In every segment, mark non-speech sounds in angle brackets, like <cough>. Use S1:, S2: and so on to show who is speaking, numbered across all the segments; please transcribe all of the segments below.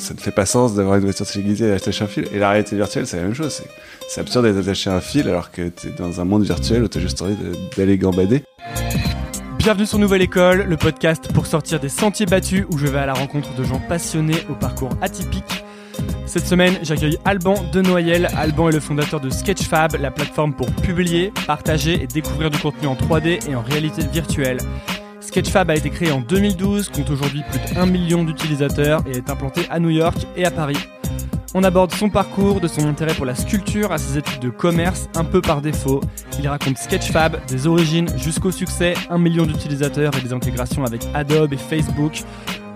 S1: ça ne fait pas sens d'avoir une voiture téléguidée et d'attacher un fil. Et la réalité virtuelle, c'est la même chose. C'est absurde d'être attaché à un fil alors que t'es dans un monde virtuel où t'as juste envie d'aller gambader.
S2: Bienvenue sur Nouvelle École, le podcast pour sortir des sentiers battus où je vais à la rencontre de gens passionnés au parcours atypique. Cette semaine, j'accueille Alban Denoyel. Alban est le fondateur de Sketchfab, la plateforme pour publier, partager et découvrir du contenu en 3D et en réalité virtuelle. Sketchfab a été créé en 2012, compte aujourd'hui plus 1 million d'utilisateurs et est implanté à New York et à Paris. On aborde son parcours, de son intérêt pour la sculpture à ses études de commerce, un peu par défaut. Il raconte Sketchfab, des origines jusqu'au succès, 1 million d'utilisateurs et des intégrations avec Adobe et Facebook.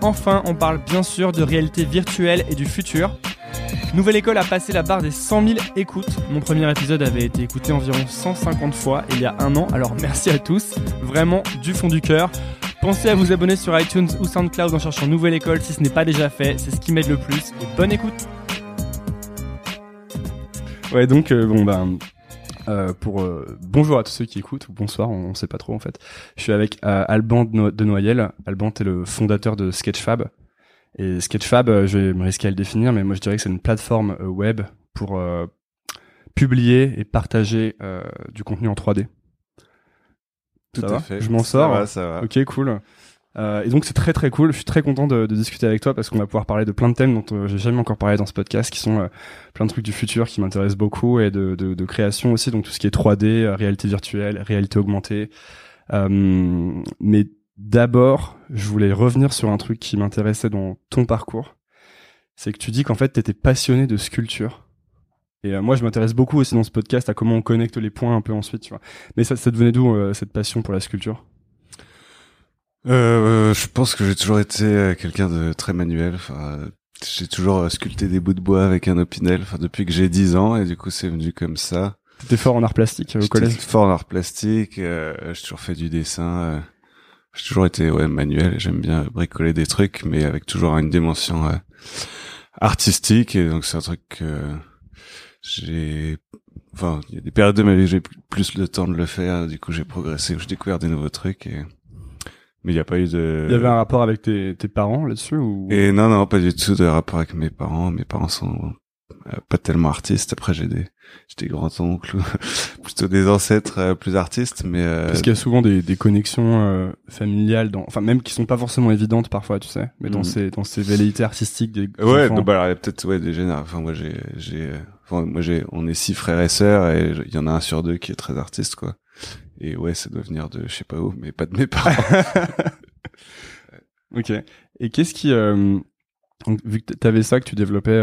S2: Enfin, on parle bien sûr de réalité virtuelle et du futur. Nouvelle École a passé la barre des 100 000 écoutes. Mon premier épisode avait été écouté environ 150 fois il y a un an, alors merci à tous, vraiment du fond du cœur. Pensez à vous abonner sur iTunes ou SoundCloud en cherchant Nouvelle École si ce n'est pas déjà fait, c'est ce qui m'aide le plus. Et bonne écoute Ouais, donc, euh, bon, euh, pour euh, bonjour à tous ceux qui écoutent ou bonsoir, on, sait pas trop en fait. Je suis avec Alban de, Noyel. Alban, est le fondateur de Sketchfab. Et Sketchfab, euh, je vais me risquer à le définir, mais moi je dirais que c'est une plateforme euh, web pour euh, publier et partager du contenu en 3D.
S1: Tout
S2: à
S1: fait.
S2: Je m'en sors.
S1: Ça va, ça va.
S2: Ok, cool. Euh, et donc c'est très très cool. Je suis très content de, de discuter avec toi parce qu'on va pouvoir parler de plein de thèmes dont j'ai jamais encore parlé dans ce podcast, qui sont plein de trucs du futur qui m'intéressent beaucoup et de, de, de, création aussi, donc tout ce qui est 3D, réalité virtuelle, réalité augmentée. mais D'abord, je voulais revenir sur un truc qui m'intéressait dans ton parcours. C'est que tu dis qu'en fait, tu étais passionné de sculpture. Et euh, moi, je m'intéresse beaucoup aussi dans ce podcast à comment on connecte les points un peu ensuite, tu vois. Mais ça, ça devenait d'où euh, cette passion pour la sculpture?
S1: Euh, Je pense que j'ai toujours été euh, quelqu'un de très manuel. J'ai toujours sculpté des bouts de bois avec un opinel. Depuis que j'ai 10 ans, et du coup, c'est venu comme ça.
S2: T'étais fort en art plastique au collège?
S1: Fort en art plastique. j'ai toujours fait du dessin. J'ai toujours été ouais manuel j'aime bien bricoler des trucs, mais avec toujours une dimension euh, artistique. Et donc c'est un truc que j'ai. Enfin, il y a des périodes de ma vie où j'ai plus le temps de le faire. Du coup, j'ai progressé, j'ai découvert des nouveaux trucs. Et... Mais il n'y a pas eu de.
S2: Il y avait un rapport avec tes, tes parents là-dessus ou?
S1: Et non, non, pas du tout de rapport avec mes parents. Mes parents sont pas tellement artistes. Après, j'ai des, j'ai des grands-oncles, <laughs> plutôt des ancêtres euh, plus artistes, mais euh...
S2: parce qu'il y a souvent des, des connexions euh, familiales, dans, enfin même qui sont pas forcément évidentes parfois, tu sais, mais dans mm. ces dans ces velléités artistiques des.
S1: Ouais, donc, bah, il y a peut-être ouais des générations. Enfin moi j'ai j'ai, enfin, moi j'ai, on est six frères et sœurs et il y en a un sur deux qui est très artiste quoi. Et ouais, ça doit venir de je sais pas où, mais pas de mes parents. <laughs> <laughs>
S2: ok. Et qu'est-ce qui, euh, vu que t'avais ça que tu développais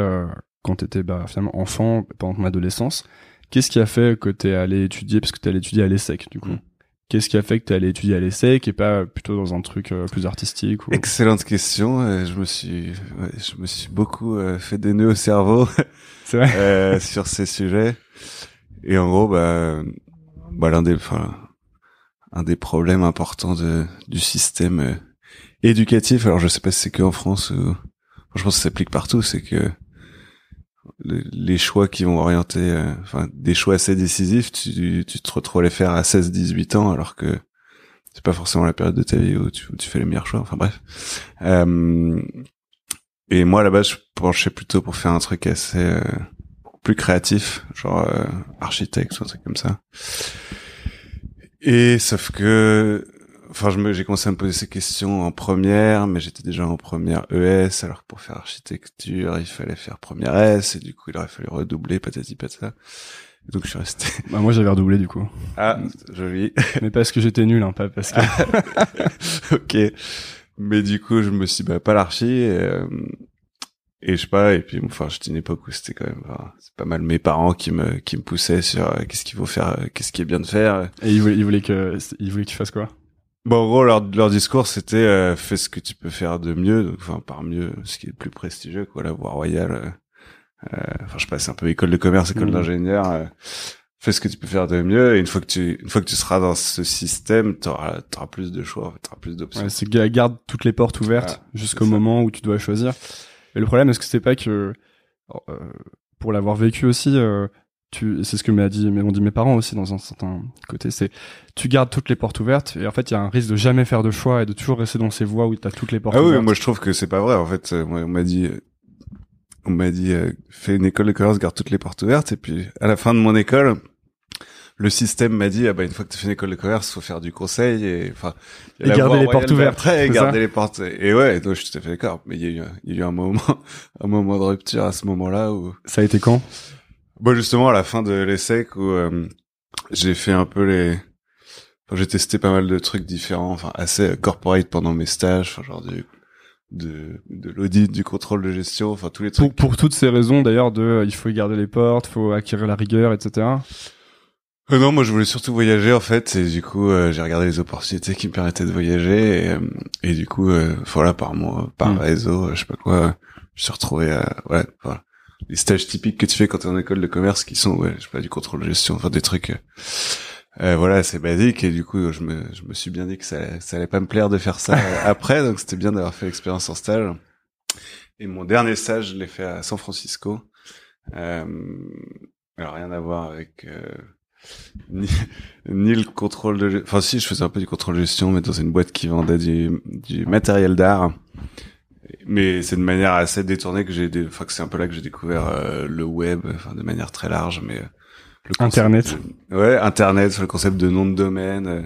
S2: quand tu étais bah, finalement enfant, pendant ton adolescence, qu'est-ce qui a fait que tu es allé étudier, parce que tu allé étudier à l'ESSEC du coup? Mm. Qu'est-ce qui a fait que tu allé étudier à l'ESSEC et pas plutôt dans un truc euh, plus artistique ou... <laughs>
S1: Excellente question. Euh, je me suis, je me suis beaucoup euh, fait des nœuds au cerveau <laughs> vrai sur ces sujets. Et en gros, bah, bah l'un des, enfin, un des problèmes importants de, du système éducatif. Alors, je sais pas si c'est que en France ou, je pense que ça s'applique partout. C'est que les choix qui vont orienter, euh, enfin des choix assez décisifs, tu, tu te retrouves à les faire à 16-18 ans alors que c'est pas forcément la période de ta vie où tu, tu fais les meilleurs choix. Enfin bref. Euh, et moi base, je penchais plutôt pour faire un truc assez euh, plus créatif, genre architecte ou un truc comme ça. Et sauf que enfin, je j'ai commencé à me poser ces questions en première, mais j'étais déjà en première ES, alors que pour faire architecture, il fallait faire première S, et du coup, il aurait fallu redoubler, patati patata. Donc, je suis resté. <laughs>
S2: Bah, moi, j'avais redoublé, du coup.
S1: Ah, joli. <laughs>
S2: mais parce que j'étais nul, hein, pas parce que. <laughs>
S1: ok. Mais du coup, je me suis, bah, pas l'archi, et, euh, et je sais pas, et puis, enfin, j'étais une époque où c'était quand même, c'est pas mal mes parents qui me, qui me poussaient sur euh, qu'est-ce qu'il faut faire, euh, qu'est-ce qui est bien de faire.
S2: Et ils voulaient, ils voulaient que, ils voulaient que tu fasses quoi?
S1: Bon, en gros, leur, leur discours, c'était euh, fais ce que tu peux faire de mieux, enfin par mieux, ce qui est le plus prestigieux, quoi, la voie royale. Euh, euh, enfin, je passe un peu école de commerce, école mmh. d'ingénieur. Euh, fais ce que tu peux faire de mieux. Et une fois que tu, une fois que tu seras dans ce système, tu auras, plus de choix, tu auras plus d'options.
S2: Ouais, c'est garde toutes les portes ouvertes jusqu'au moment où tu dois choisir. Et le problème, est-ce que c'est pas que pour l'avoir vécu aussi, c'est ce que m'a dit, m'ont dit mes parents aussi dans un certain côté, c'est tu gardes toutes les portes ouvertes et en fait il y a un risque de jamais faire de choix et de toujours rester dans ces voies où tu as toutes les portes
S1: ah
S2: ouvertes.
S1: oui, moi je trouve que c'est pas vrai en fait. Moi on m'a dit on m'a dit euh, fais une école de commerce, garde toutes les portes ouvertes. Et puis à la fin de mon école, le système m'a dit ah bah une fois que tu fais une école de commerce, faut faire du conseil et enfin
S2: et garder les portes ouvertes.
S1: Après, garder les portes. Et ouais, donc je suis tout à fait d'accord. Mais il y a eu il y a eu un moment <laughs> un moment de rupture à ce moment-là où
S2: ça a été quand?
S1: Bon justement à la fin de l'ESSEC où euh, j'ai fait un peu les enfin, j'ai testé pas mal de trucs différents, enfin assez corporate pendant mes stages, enfin genre du de, de l'audit, du contrôle de gestion, enfin tous les trucs.
S2: Pour, pour toutes ces raisons d'ailleurs de euh, il faut garder les portes, faut acquérir la rigueur, etc.
S1: Euh, non, moi je voulais surtout voyager en fait, et du coup euh, j'ai regardé les opportunités qui me permettaient de voyager, et, euh, et du coup voilà par moi, par hmm. réseau, je sais pas quoi, je suis retrouvé à ouais voilà les stages typiques que tu fais quand tu es en école de commerce qui sont ouais je sais pas du contrôle de gestion, enfin des trucs euh, voilà, c'est basique et du coup, je me, je me suis bien dit que ça, ça allait pas me plaire de faire ça <laughs> après, donc c'était bien d'avoir fait l'expérience en stage. Et mon dernier stage, je l'ai fait à San Francisco. Euh, alors rien à voir avec euh, ni, ni, le contrôle de, enfin si, je faisais un peu du contrôle de gestion, mais dans une boîte qui vendait du, du matériel d'art. Mais c'est de manière assez détournée que j'ai, enfin que c'est un peu là que j'ai découvert euh, le web, enfin de manière très large, mais
S2: Internet.
S1: ouais, Internet, le concept de nom de domaine, euh,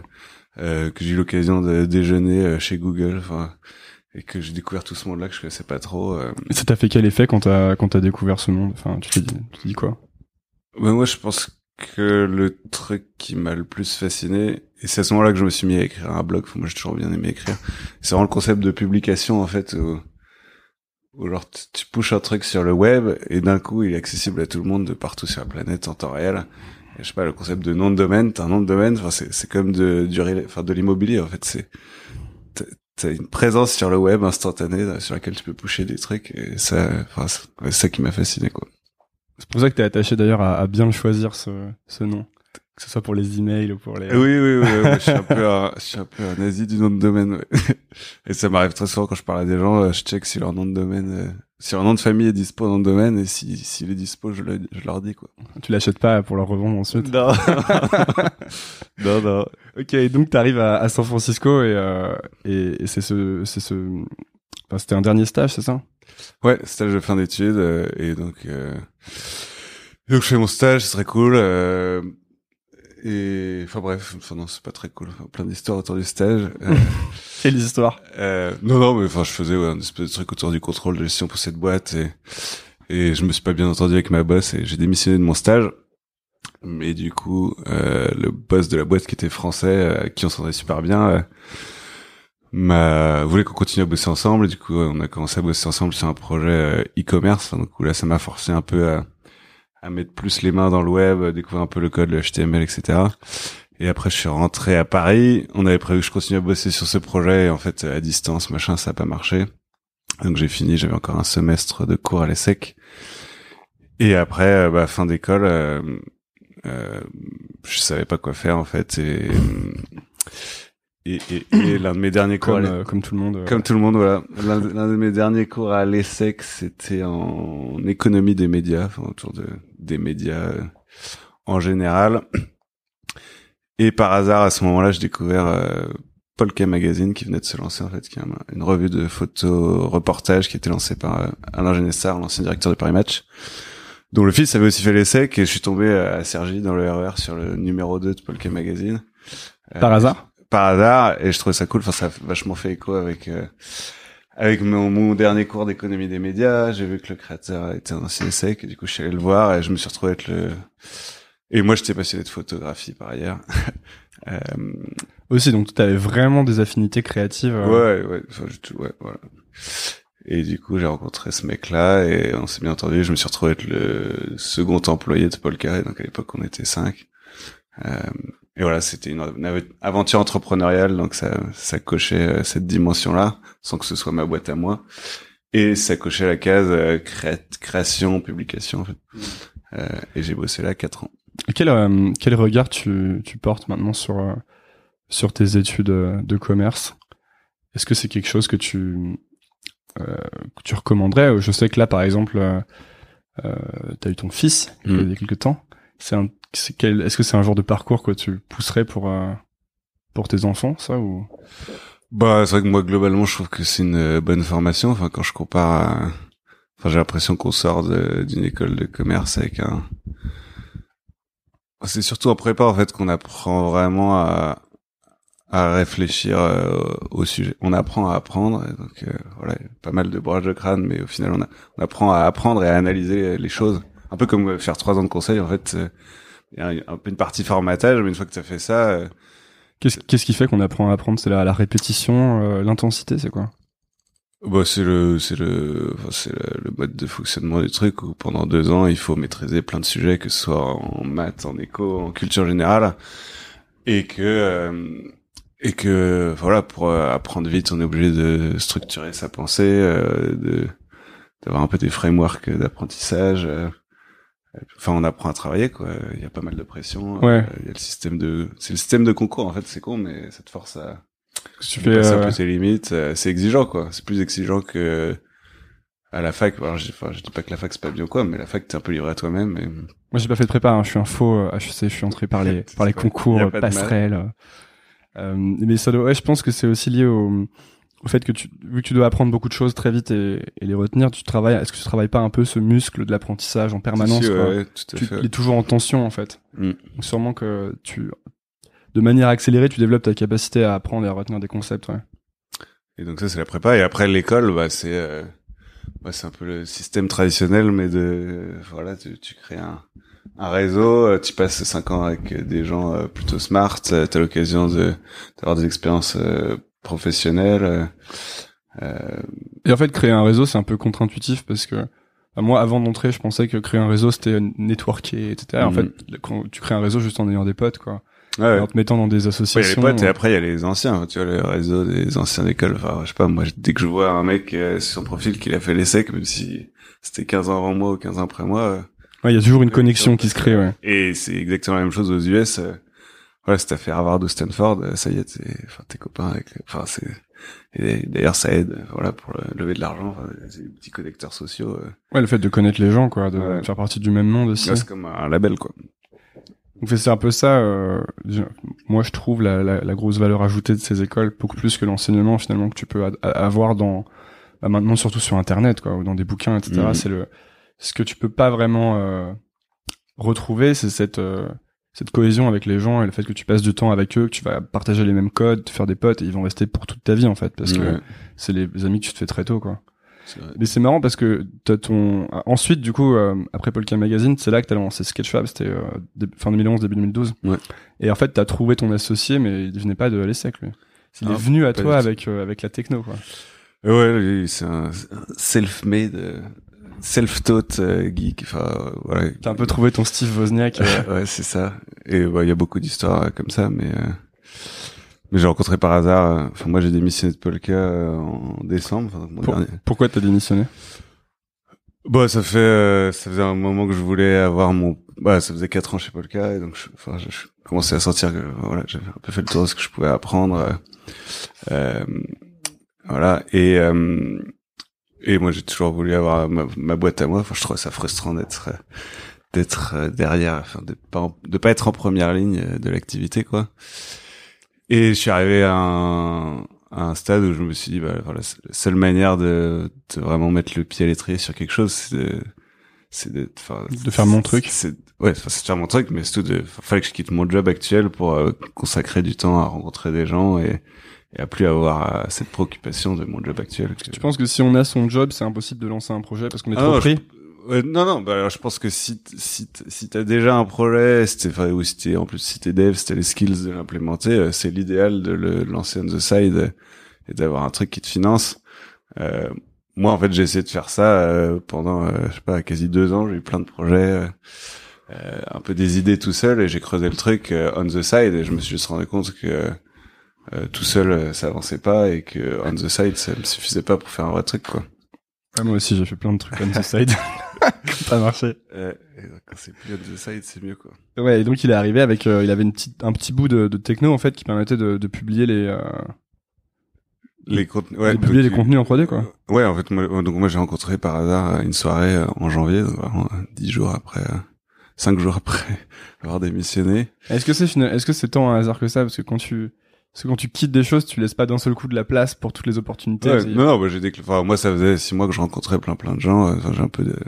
S1: euh, que j'ai eu l'occasion de déjeuner euh, chez Google, enfin, et que j'ai découvert tout ce monde-là que je connaissais pas trop. Euh.
S2: ça t'a fait quel effet quand t'as quand t'as découvert ce monde? Enfin, tu t'es dit, tu dis quoi?
S1: Ben moi, je pense que le truc qui m'a le plus fasciné, et c'est à ce moment-là que je me suis mis à écrire un blog. moi, j'ai toujours bien aimé écrire. C'est vraiment le concept de publication en fait. Où, ou alors tu pushes un truc sur le web et d'un coup il est accessible à tout le monde de partout sur la planète en temps réel. Et, je sais pas, le concept de nom de domaine, t'as un nom de domaine, enfin c'est comme de de l'immobilier en fait, c'est t'as une présence sur le web instantanée sur laquelle tu peux pusher des trucs et ça enfin c'est ça qui m'a fasciné quoi.
S2: C'est pour ça que t'es attaché d'ailleurs à, à, bien choisir ce ce nom que ce soit pour les emails ou pour les.
S1: Oui, oui, oui. je suis un peu, un, je suis un peu un nazi du nom de domaine. et ça m'arrive très souvent quand je parle à des gens, euh, je check si leur nom de domaine, euh, si leur nom de famille est dispo nom de domaine et si s'il est dispo, je, le, je leur dis quoi.
S2: Tu l'achètes pas pour leur revendre ensuite?
S1: Non. <laughs> non, non.
S2: Ok, donc t'arrives à, à San Francisco et euh, et, et c'est ce, c'est ce, enfin, c'était un dernier stage, c'est ça?
S1: Ouais, stage de fin d'études euh, et donc. Euh... Donc je fais mon stage, c'est très cool. Euh, et enfin bref, enfin non, c'est pas très cool. plein d'histoires autour du stage.
S2: Euh, <laughs> Quelles histoires?
S1: Euh, Non, non, mais enfin, je faisais ouais, un espèce de truc autour du contrôle de gestion pour cette boîte et et je me suis pas bien entendu avec ma boss et j'ai démissionné de mon stage. Mais du coup, euh, le boss de la boîte qui était français, euh, qui on s'entendait super bien, euh, m'a voulait qu'on continue à bosser ensemble? Du coup, on a commencé à bosser ensemble sur un projet euh, e-commerce. donc là, ça m'a forcé un peu à à mettre plus les mains dans le web, découvrir un peu le code, le HTML, etc. Et après, je suis rentré à Paris. On avait prévu que je continue à bosser sur ce projet. Et en fait, à distance, machin, ça a pas marché. Donc j'ai fini. J'avais encore un semestre de cours à l'ESSEC. Et après, euh, bah, fin d'école, euh, euh, je savais pas quoi faire en fait. Et et, et, et <coughs> l'un de mes derniers cours,
S2: comme, euh, comme tout le monde,
S1: comme tout le monde, voilà. L'un de mes derniers cours à l'ESSEC, c'était en économie des médias, enfin, autour de des médias euh, en général. Et par hasard, à ce moment-là, j'ai découvert euh, Polka Magazine qui venait de se lancer en fait, qui est une revue de photos reportage qui était lancée par euh, Alain Genestard, l'ancien directeur de Paris Match, dont le fils avait aussi fait l'ESSEC. Et je suis tombé à Sergi dans le RER e sur le numéro 2 de Polka Magazine.
S2: Par hasard?
S1: Par hasard et je trouvais ça cool. Enfin, ça a vachement fait écho avec euh, avec mon, mon, dernier cours d'économie des médias. J'ai vu que le créateur était un ancien sec et du coup je suis allé le voir et je me suis retrouvé être le. Et moi, j'étais passionné de photographie par ailleurs. <laughs>
S2: euh... Aussi, donc tu avais vraiment des affinités créatives.
S1: Euh... Ouais, ouais, enfin, ouais, voilà. Et du coup, j'ai rencontré ce mec-là et on s'est bien entendu. Je me suis retrouvé être le second employé de Paul Carré. Donc à l'époque, on était cinq. Euh, et voilà, c'était une, aventure entrepreneuriale, donc ça, ça cochait euh, cette dimension-là, sans que ce soit ma boîte à moi. Et ça cochait la case euh, création, publication, en fait. Euh, et j'ai bossé là quatre ans.
S2: quel, euh, quel regard tu, tu portes maintenant sur, sur tes études de commerce? Est-ce que c'est quelque chose que tu, que tu recommanderais? Je sais que là, par exemple, euh, tu as eu ton fils il y a mm. quelques temps. C'est un est-ce que c'est un genre de parcours que tu pousserais pour euh, pour tes enfants, ça ou?
S1: Bah, c'est vrai que moi globalement, je trouve que c'est une euh, bonne formation. Enfin, quand je compare Enfin, j'ai l'impression qu'on sort d'une école de commerce avec un. C'est surtout en prépa en fait qu'on apprend vraiment à, à réfléchir euh, au sujet. On apprend à apprendre, donc euh, voilà, pas mal de broches de crâne, mais au final on, apprend à apprendre et à analyser les choses. Un peu comme faire trois ans de conseil, en fait, il y a un peu une partie formatage, mais une fois que tu as fait ça... Euh,
S2: qu'est-ce, qu'est-ce qui fait qu'on apprend à apprendre? C'est la, la répétition, l'intensité, c'est quoi?
S1: Bah, c'est le c'est le enfin, c'est le, mode de fonctionnement du truc où pendant deux ans il faut maîtriser plein de sujets que ce soit en maths, en éco, en culture générale et que et que voilà pour euh, apprendre vite on est obligé de structurer sa pensée euh, de d'avoir un peu des frameworks d'apprentissage euh, enfin on apprend à travailler quoi. Il y a pas mal de pression.
S2: Ouais.
S1: il y a le système de c'est le système de concours en fait c'est con mais ça te force à
S2: tu fais
S1: un peu tes limites c'est exigeant quoi. C'est plus exigeant que à la fac. Alors je, enfin, je dis pas que la fac c'est pas bien quoi mais la fac t'es un peu livré à toi-même et...
S2: moi j'ai pas fait de prépa hein. je suis un faux HEC je suis entré par les <laughs> par les concours passerelles euh, mais ça doit, ouais, je pense que c'est aussi lié au, au fait que tu, vu que tu dois apprendre beaucoup de choses très vite et, et les retenir, tu travailles. Est-ce que tu travailles pas un peu ce muscle de l'apprentissage en permanence
S1: quoi ouais, tout
S2: tu,
S1: fait.
S2: Il est toujours en tension en fait.
S1: Mm.
S2: Donc sûrement que tu, de manière accélérée, tu développes ta capacité à apprendre et à retenir des concepts. Ouais.
S1: Et donc ça c'est la prépa et après l'école, bah c'est euh, bah, c'est un peu le système traditionnel, mais de voilà, tu, tu crées un un réseau, euh, tu passes cinq ans avec des gens euh, plutôt smart, tu as l'occasion de d'avoir des expériences professionnelles.
S2: Euh... Et en fait, créer un réseau, c'est un peu contre-intuitif parce que bah, moi, avant d'entrer, je pensais que créer un réseau, c'était networker, etc. En fait, quand tu crées un réseau juste en ayant des potes, quoi.
S1: Ouais,
S2: en te mettant dans des associations.
S1: Ouais, les potes, et après, il y a les anciens, tu vois, le réseau des anciens d'école. Enfin, je sais pas, moi, dès que je vois un mec sur son profil qu'il a fait l'essai, même si c'était 15 ans avant moi ou 15 ans après moi,
S2: il y a toujours une connexion qui se crée, ouais.
S1: Et c'est exactement la même chose aux US. Euh, voilà, si t'as fait Harvard ou Stanford, euh, ça y est, t'es, enfin, t'es copain avec, enfin, c'est, et d'ailleurs, ça aide, voilà, pour lever de l'argent, enfin, c'est des petits connecteurs sociaux. Euh.
S2: Ouais, le fait de connaître les gens, quoi, de faire partie du même monde aussi.
S1: c'est comme un label, quoi.
S2: Donc c'est un peu ça. Euh, moi, je trouve la, la, la, grosse valeur ajoutée de ces écoles, beaucoup plus que l'enseignement finalement que tu peux avoir dans, bah, maintenant surtout sur Internet, quoi, ou dans des bouquins, etc. Mhm. C'est le ce que tu peux pas vraiment euh, retrouver, c'est cette euh, cette cohésion avec les gens et le fait que tu passes du temps avec eux, que tu vas partager les mêmes codes, te faire des potes, et ils vont rester pour toute ta vie en fait, parce que c'est les amis que tu te fais très tôt quoi. Mais c'est marrant parce que t'as ton ensuite du coup euh, après Polka Magazine, c'est là que t'as lancé Sketchfab, c'était euh, fin 2011 début 2012.
S1: Ouais.
S2: Et en fait t'as trouvé ton associé, mais il venait pas de l'ESSEC lui. Il est ah, venu à toi avec avec la techno quoi.
S1: Ouais, c'est un self-made self-taught euh, geek. Enfin, voilà.
S2: T'as un peu trouvé ton Steve Wozniak.
S1: Euh. <laughs> ouais, c'est ça. Et il y a beaucoup d'histoires euh, comme ça, mais mais j'ai rencontré par hasard. Enfin, moi, j'ai démissionné de Polka en décembre.
S2: Pourquoi t'as démissionné?
S1: Bah, ça fait ça faisait un moment que je voulais avoir mon. Bah, ça faisait quatre ans chez Polka, et donc je, enfin, je, commençais à sentir que voilà, j'avais un peu fait le tour de ce que je pouvais apprendre. voilà et et moi, j'ai toujours voulu avoir ma, boîte à moi. Enfin, je trouve ça frustrant d'être d'être euh, derrière, enfin, de pas de pas être en première ligne euh, de l'activité, quoi. Et je suis arrivé à un, à un stade où je me suis dit, bah, voilà, la seule manière de, de vraiment mettre le pied à l'étrier sur quelque chose, c'est de, c'est de,
S2: de faire mon truc.
S1: C'est, ouais, c'est de faire mon truc, mais surtout de, fallait que je quitte mon job actuel pour euh, consacrer du temps à rencontrer des gens et, et à plus avoir euh, cette préoccupation de mon job actuel.
S2: Tu penses que si on a son job, c'est impossible de lancer un projet parce qu'on est ah trop pris?
S1: Non, non. Bah alors, je pense que si si si t'as déjà un projet, c'était ou si t'es en plus si t'es dev, si t'as les skills de l'implémenter, euh, c'est l'idéal de le lancer on the side et d'avoir un truc qui te finance. Euh, moi, en fait, j'ai essayé de faire ça euh, pendant, je sais pas, quasi deux ans. J'ai eu plein de projets, un peu des idées tout seul, et j'ai creusé le truc on the side, et je me suis juste rendu compte que euh, tout seul euh, ça avançait pas et que on the side ça me suffisait pas pour faire un vrai truc quoi.
S2: moi aussi j'ai fait plein de trucs on the <laughs> side <laughs> ça marché.
S1: Euh, quand c'est plus on the side c'est mieux quoi.
S2: Ouais et donc il est arrivé avec il avait une petite un petit bout de, de, techno en fait qui permettait de, de publier les
S1: les contenus ouais,
S2: publier les contenus en 3D quoi.
S1: Ouais en fait moi donc moi j'ai rencontré par hasard une soirée en janvier dix jours après cinq jours <laughs> après avoir démissionné.
S2: Est-ce que c'est est-ce que c'est tant un hasard que ça? Parce que quand tu Parce que quand tu quittes des choses, tu laisses pas d'un seul coup de la place pour toutes les opportunités.
S1: Ouais, non, non, bah, j'ai enfin, moi, ça faisait six mois que je rencontrais plein plein de gens. Enfin, j'ai un peu de,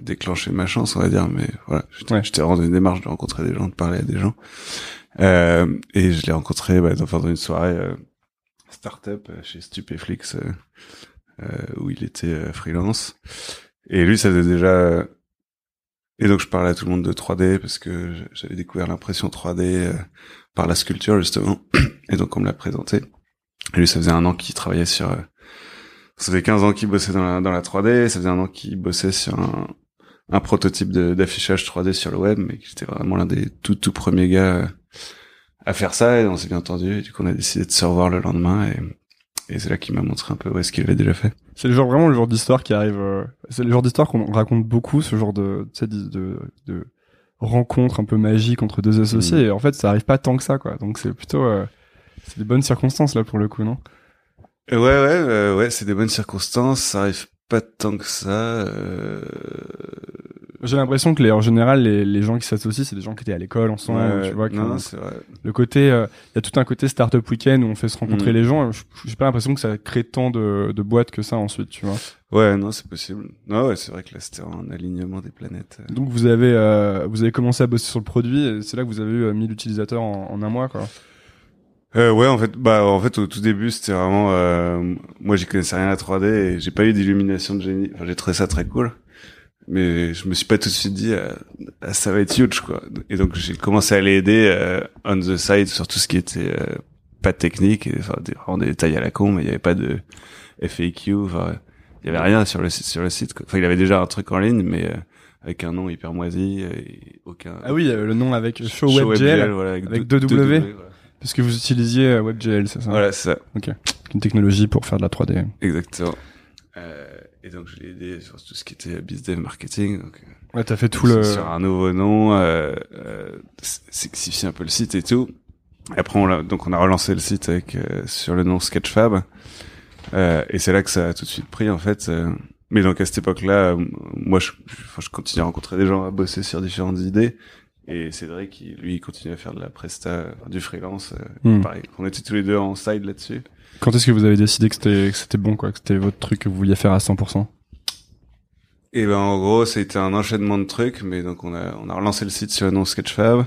S1: déclenché ma chance, on va dire, mais voilà, j'étais rendu une démarche de rencontrer des gens, de parler à des gens. Euh, et je l'ai rencontré bah, dans, dans une soirée euh, startup euh, chez Stupéflix, euh, euh, où il était freelance. Et lui, ça faisait déjà... Et donc, je parlais à tout le monde de 3D, parce que j'avais découvert l'impression 3D par la sculpture, justement. <clears throat> Et donc, on me l'a présenté. Et lui, ça faisait un an qu'il travaillait sur ça faisait 15 ans qu'il bossait dans la, dans la 3D, ça faisait un an qu'il bossait sur un, un prototype d'affichage 3D sur le web, mais qui était vraiment l'un des tout tout premiers gars euh, à faire ça, et on s'est bien entendu, et du coup on a décidé de se revoir le lendemain, et, et c'est là qu'il m'a montré un peu où est-ce qu'il avait déjà fait.
S2: C'est le genre vraiment le genre d'histoire qui arrive, euh, c'est le genre d'histoire qu'on raconte beaucoup, ce genre de, de, de, de rencontre un peu magique entre deux associés, mm. et en fait ça arrive pas tant que ça, quoi, donc c'est plutôt, euh, c'est des bonnes circonstances là pour le coup, non?
S1: Ouais, ouais, euh, ouais, c'est des bonnes circonstances. Ça arrive pas tant que ça. Euh...
S2: J'ai l'impression que les, en général, les, les gens qui s'associent, c'est des gens qui étaient à l'école ensemble. tu vois,
S1: non, vrai.
S2: Le côté, euh, il y a tout un côté startup week-end où on fait se rencontrer mm. les gens. J'ai pas l'impression que ça crée tant de, de boîtes que ça ensuite, tu vois.
S1: Ouais, non, c'est possible. Non, ouais, c'est vrai que là, c'était un alignement des planètes.
S2: Donc vous avez, euh, vous avez commencé à bosser sur le produit. et C'est là que vous avez eu 1000 utilisateurs en, en un mois, quoi.
S1: Euh, ouais, en fait, bah, en fait, au tout début, c'était vraiment, euh, moi, j'y connaissais rien à 3D et j'ai pas eu d'illumination de génie. Enfin, j'ai trouvé ça très cool, mais je me suis pas tout de suite dit, euh, ah, ça va être huge, quoi. Et donc, j'ai commencé à les aider euh, on the side sur tout ce qui était euh, pas technique, et, enfin, des, vraiment des détails à la con, mais il y avait pas de FAQ, enfin, il y avait rien sur le site, sur le site. Quoi. Enfin, il avait déjà un truc en ligne, mais avec un nom hyper moisi et aucun.
S2: Ah oui, le nom avec Show, WebGL, voilà, avec, deux W. Parce que vous utilisiez euh, WebGL, c'est ça?
S1: Voilà, c'est ça.
S2: Ok. Une technologie pour faire de la 3D.
S1: Exactement. Euh, et donc je l'ai aidé sur tout ce qui était business marketing. Donc,
S2: euh, ouais, t'as fait tout le.
S1: Sur un nouveau nom, euh, euh, sexifier un peu le site et tout. Et après, on a, donc on a relancé le site avec euh, sur le nom Sketchfab. Euh, et c'est là que ça a tout de suite pris en fait. mais donc à cette époque-là, moi je, je continue à rencontrer des gens à bosser sur différentes idées. Et Cédric, lui, continue à faire de la presta, du freelance. Euh, hmm. Pareil, on était tous les deux en side là-dessus.
S2: Quand est-ce que vous avez décidé que c'était bon, quoi, que c'était votre truc que vous vouliez faire à 100%
S1: Et ben en gros, c'était un enchaînement de trucs, mais donc on a on a relancé le site sur nom Sketchfab.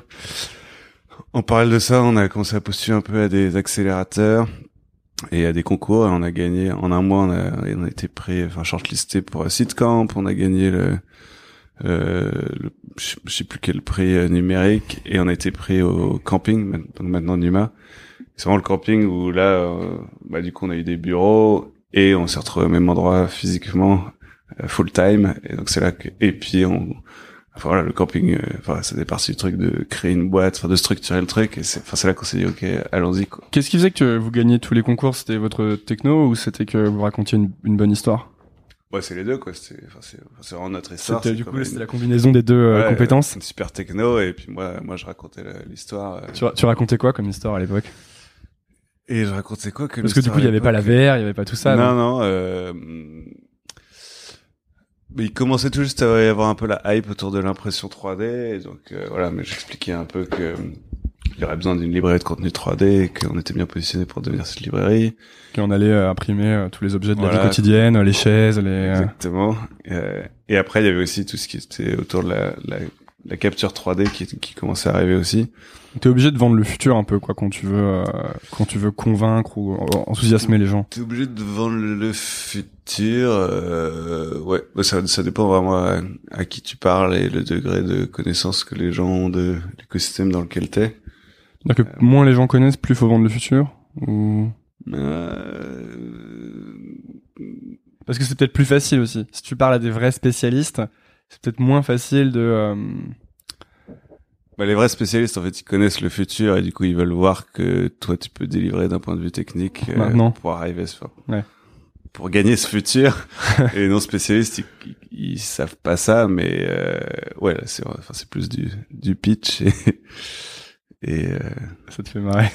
S1: En parallèle de ça, on a commencé à postuler un peu à des accélérateurs et à des concours. Et on a gagné en un mois, on a, on a été pris, enfin shortlisté pour un Sitecamp. On a gagné le euh, je sais plus quel prix euh, numérique et on a été pris au camping donc maintenant Numa c'est vraiment le camping où là euh, bah du coup on a eu des bureaux et on s'est retrouvé au même endroit physiquement full time et donc c'est là que et puis on enfin voilà le camping enfin ça faisait partie du truc de créer une boîte enfin de structurer le truc et c'est enfin c'est là qu'on s'est dit ok allons-y quoi
S2: qu'est-ce qui faisait que vous gagniez tous les concours? C'était votre techno ou c'était que vous racontiez une, une bonne histoire?
S1: Ouais, c'est les deux, quoi. C'est, enfin, c'est, c'est vraiment notre histoire.
S2: C'était, du coup, c'était la combinaison des deux euh, compétences.
S1: Une super techno, et puis moi, moi, je racontais l'histoire. Euh.
S2: Tu, tu, racontais quoi comme histoire à l'époque?
S1: Et je racontais quoi
S2: comme Parce que du coup, il y avait pas la VR, il y avait pas tout ça.
S1: Non, non, euh... il commençait tout juste à y avoir un peu la hype autour de l'impression 3D, et donc, euh, voilà, mais j'expliquais un peu que, il y aurait besoin d'une librairie de contenu 3D et qu'on était bien positionné pour devenir cette librairie.
S2: Qu'on allait euh, imprimer euh, tous les objets de la vie quotidienne, les chaises, les... Euh,
S1: Exactement. et après, il y avait aussi tout ce qui était autour de la, la, la capture 3D qui, qui commençait à arriver aussi.
S2: T'es obligé de vendre le futur un peu, quoi, quand tu veux, quand tu veux convaincre ou enthousiasmer les gens.
S1: T'es obligé de vendre le futur, euh, ouais, bah, ça, ça dépend vraiment à, à, qui tu parles et le degré de connaissance que les gens ont de l'écosystème dans lequel t'es.
S2: Donc moins les gens connaissent, plus faut vendre le futur ou? Euh... Parce que c'est peut-être plus facile aussi. Si tu parles à des vrais spécialistes, c'est peut-être moins facile de. Euh...
S1: Bah, les vrais spécialistes, en fait, ils connaissent le futur et du coup, ils veulent voir que toi, tu peux délivrer d'un point de vue technique euh,
S2: Maintenant.
S1: pour arriver à ce ouais. pour gagner ce futur. <laughs> et les non spécialistes, ils, ils, savent pas ça, mais euh, ouais, c'est enfin, c'est plus du du pitch <laughs> et et euh,
S2: ça te fait marrer.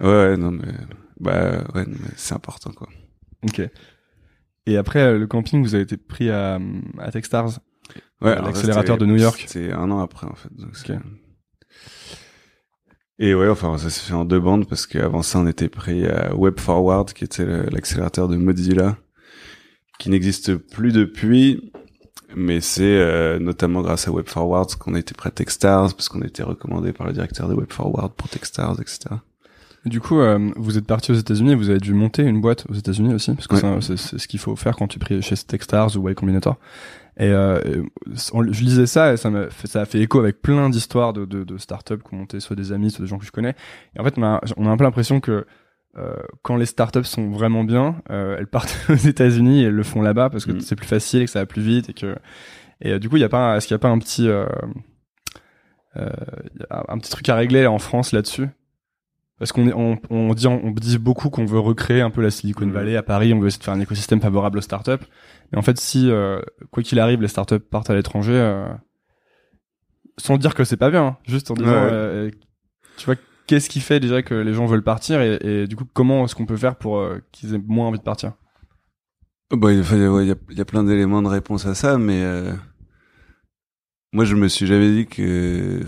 S1: Ouais, non mais bah ouais, c'est important quoi.
S2: Ok. Et après euh, le camping, vous avez été pris à, à Techstars,
S1: ouais,
S2: l'accélérateur de New York.
S1: C'est un an après en fait. Donc Et ouais, enfin, ça s'est fait en deux bandes parce qu'avant ça, on était pris à Web Forward, qui était l'accélérateur de Mozilla, qui n'existe plus depuis, mais c'est euh, notamment grâce à Web Forward qu'on a été prêt à Techstars, parce qu'on a été recommandé par le directeur de Web Forward pour Techstars, etc.
S2: Du coup, euh, vous êtes parti aux États-Unis, vous avez dû monter une boîte aux États-Unis aussi, parce que c'est ce qu'il faut faire quand tu pries chez Techstars ou Y Combinator. Et euh, je lisais ça et ça m'a fait, ça a fait écho avec plein d'histoires de, de, de startups qui ont monté, soit des amis, soit des gens que je connais. Et en fait, on a, on a un peu l'impression que euh, quand les startups sont vraiment bien, euh, elles partent <laughs> aux États-Unis et elles le font là-bas parce que mm. c'est plus facile et que ça va plus vite et que et euh, du coup, il y a pas, est-ce qu'il y a pas un petit euh, un petit truc à régler en France là-dessus? Parce qu'on on, on, dit on dit beaucoup qu'on veut recréer un peu la Silicon mm. Valley à Paris, on veut essayer de faire un écosystème favorable aux startups. Mais en fait, si quoi qu'il arrive, les startups partent à l'étranger, sans dire que c'est pas bien, hein, juste en disant, tu vois qu'est-ce qui fait déjà que les gens veulent partir et, du coup comment est-ce qu'on peut faire pour euh, qu'ils aient moins envie de partir?
S1: Bah, il, y, a, plein d'éléments de réponse à ça, mais euh, moi je me suis jamais dit que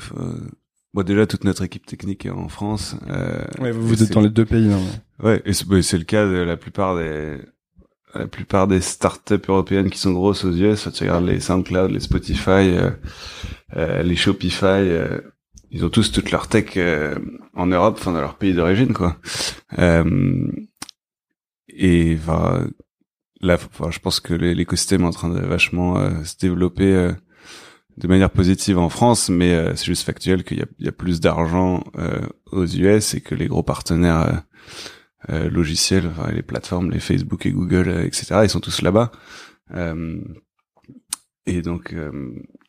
S1: bon déjà toute notre équipe technique est en France.
S2: Euh, ouais, vous, êtes dans les deux pays. Hein,
S1: ouais, et c'est le cas de la plupart des la plupart des startups européennes qui sont grosses aux US. Tu regardes les SoundCloud, les Spotify, euh, les Shopify ils ont tous toute leur tech euh, en Europe, enfin dans leur pays d'origine, quoi. Euh, et va là, je pense que l'écosystème est en train de vachement euh, se développer euh, de manière positive en France, mais c'est juste factuel qu'il y a, il y a plus d'argent aux US et que les gros partenaires logiciels, enfin, les plateformes, les Facebook et Google, etc., ils sont tous là-bas. et donc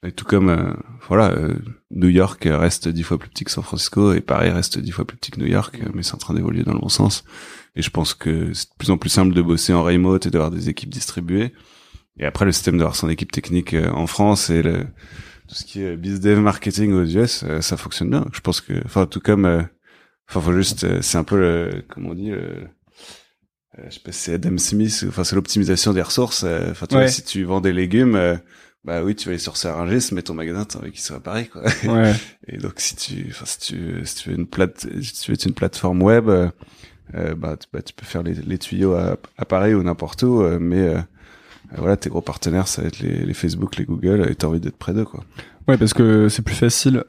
S1: et tout comme euh, voilà, euh, New York reste dix fois plus petit que San Francisco et Paris reste dix fois plus petit que New York, mais c'est en train d'évoluer dans le bon sens. Et je pense que c'est de plus en plus simple de bosser en remote et d'avoir des équipes distribuées. Et après, le système d'avoir son équipe technique euh, en France et le, tout ce qui est business dev marketing aux US, ça fonctionne bien. Je pense que, enfin, tout comme, enfin, faut juste, c'est un peu, le, comment on dit, je sais pas si c'est Adam Smith, enfin, c'est l'optimisation des ressources. Enfin, tu vois, si tu vends des légumes, bah oui, tu vas aller sur Serengis, mais ton magasin, t'as envie qu'il soit à Paris, quoi. Ouais. <laughs> Et donc, si tu, enfin, si tu, si tu veux une plate, si tu veux une plateforme web, euh, euh, bah, tu, bah, tu peux faire les, les tuyaux à, à, Paris ou n'importe où, euh, mais euh, voilà, tes gros partenaires, ça va être les, les Facebook, les Google, et t'as envie d'être près d'eux, quoi.
S2: Ouais, parce que c'est plus facile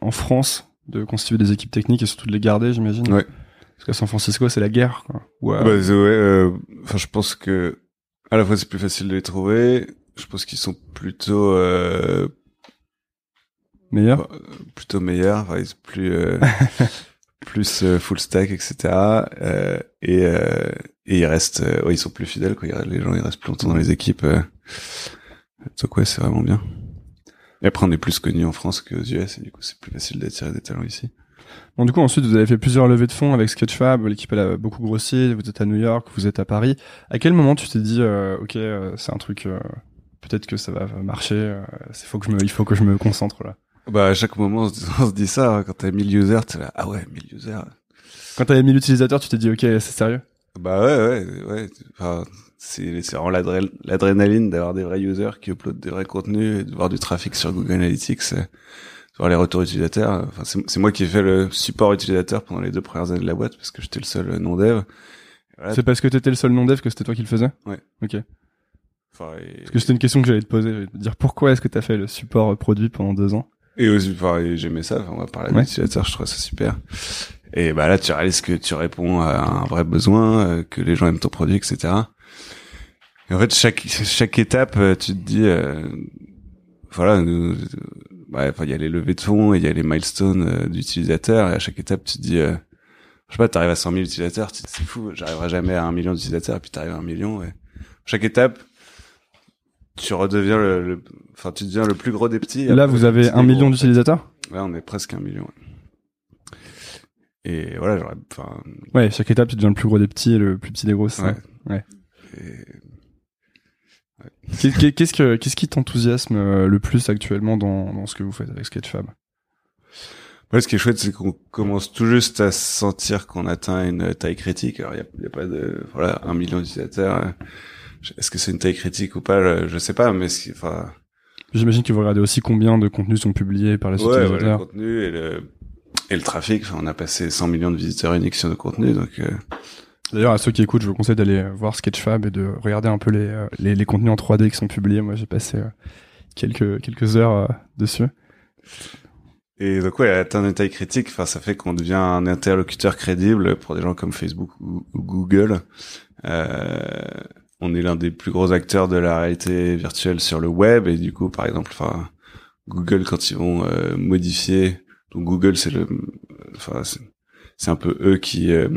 S2: en France de constituer des équipes techniques et surtout de les garder, j'imagine.
S1: Ouais.
S2: Parce qu'à San Francisco, c'est la guerre, quoi.
S1: Ouais. Bah, ouais. Enfin, je pense que à la fois c'est plus facile de les trouver je pense qu'ils sont plutôt euh,
S2: meilleurs,
S1: plutôt meilleurs, enfin, plus euh, plus <laughs> euh, full stack, etc. Euh, et euh, et ils restent, ouais, ils sont plus fidèles, quoi. Les gens ils restent plus longtemps dans les équipes. donc ouais, c'est vraiment bien. Et après, on est plus connu en France qu'aux US, et du coup, c'est plus facile d'attirer des talents ici.
S2: Bon, du coup, ensuite, vous avez fait plusieurs levées de fonds avec Sketchfab. L'équipe, elle a beaucoup grossi. Vous êtes à New York, vous êtes à Paris. À quel moment tu t'es dit, ok, c'est un truc, peut-être que ça va marcher. Euh, il faut que je me, il faut que je me concentre là?
S1: Bah à chaque moment on se dit <laughs> ça hein. quand t'as 1000 users, t'es là ah ouais 1000 users.
S2: Quand t'avais 1000 utilisateurs, tu t'es dit ok c'est sérieux?
S1: Bah ouais ouais ouais. Enfin, c'est vraiment l'adrénaline d'avoir des vrais users qui uploadent des vrais contenus et de voir du trafic sur Google Analytics, de voir les retours utilisateurs. Enfin c'est moi qui ai fait le support utilisateur pendant les deux premières années de la boîte parce que j'étais le seul non dev.
S2: C'est parce que t'étais le seul non dev que c'était toi qui le faisais?
S1: Ouais.
S2: Ok. Parce que c'était une question que j'allais te poser. Te dire pourquoi est-ce que tu as fait le support produit pendant deux ans?
S1: Et aussi, j'aimais ça. on va parler ouais. d'utilisateur, je trouve ça super. Et bah là, tu réalises que tu réponds à un vrai besoin, euh, que les gens aiment ton produit, etc. Et en fait, chaque <laughs> chaque étape, euh, tu te dis, euh, voilà, bah, il y a les levées de fonds, il y a les milestones d'utilisateurs, et à chaque étape, tu te dis, je sais pas, t'arrives à 100 000 utilisateurs, c'est fou, j'arriverai jamais à un million d'utilisateurs, et puis t'arrives à un million. Et chaque étape, tu redeviens le, enfin, tu deviens le plus gros des petits.
S2: Là, vous avez un million d'utilisateurs?
S1: Là, on est presque un million. Et voilà, j'aurais, enfin.
S2: Ouais, chaque étape, tu deviens le plus gros des petits et le plus petit des gros. Ouais. ouais. Qu'est-ce que qu'est-ce qui t'enthousiasme euh, le plus actuellement dans, dans ce que vous faites avec Sketchfab?
S1: Ouais, ce qui est chouette, c'est qu'on commence tout juste à sentir qu'on atteint une taille critique. Alors, il n'y a, a, pas de voilà un million d'utilisateurs. Est-ce que c'est une taille critique ou pas Je sais pas, mais enfin.
S2: J'imagine que vous regardez aussi combien de contenus sont publiés par les
S1: ouais,
S2: utilisateurs.
S1: Ouais, le contenu et le et le trafic. Enfin, on a passé 100 millions de visiteurs uniques sur nos contenus, donc. Euh,
S2: D'ailleurs, à ceux qui écoutent, je vous conseille d'aller voir Sketchfab et de regarder un peu les, les, les contenus en 3D qui sont publiés. Moi, j'ai passé quelques quelques heures dessus.
S1: Et donc ouais, atteindre une taille critique, enfin ça fait qu'on devient un interlocuteur crédible pour des gens comme Facebook ou, Google. Euh, on est l'un des plus gros acteurs de la réalité virtuelle sur le web et du coup, par exemple, enfin Google quand ils vont euh, modifier, donc Google c'est le, enfin c'est un peu eux qui euh,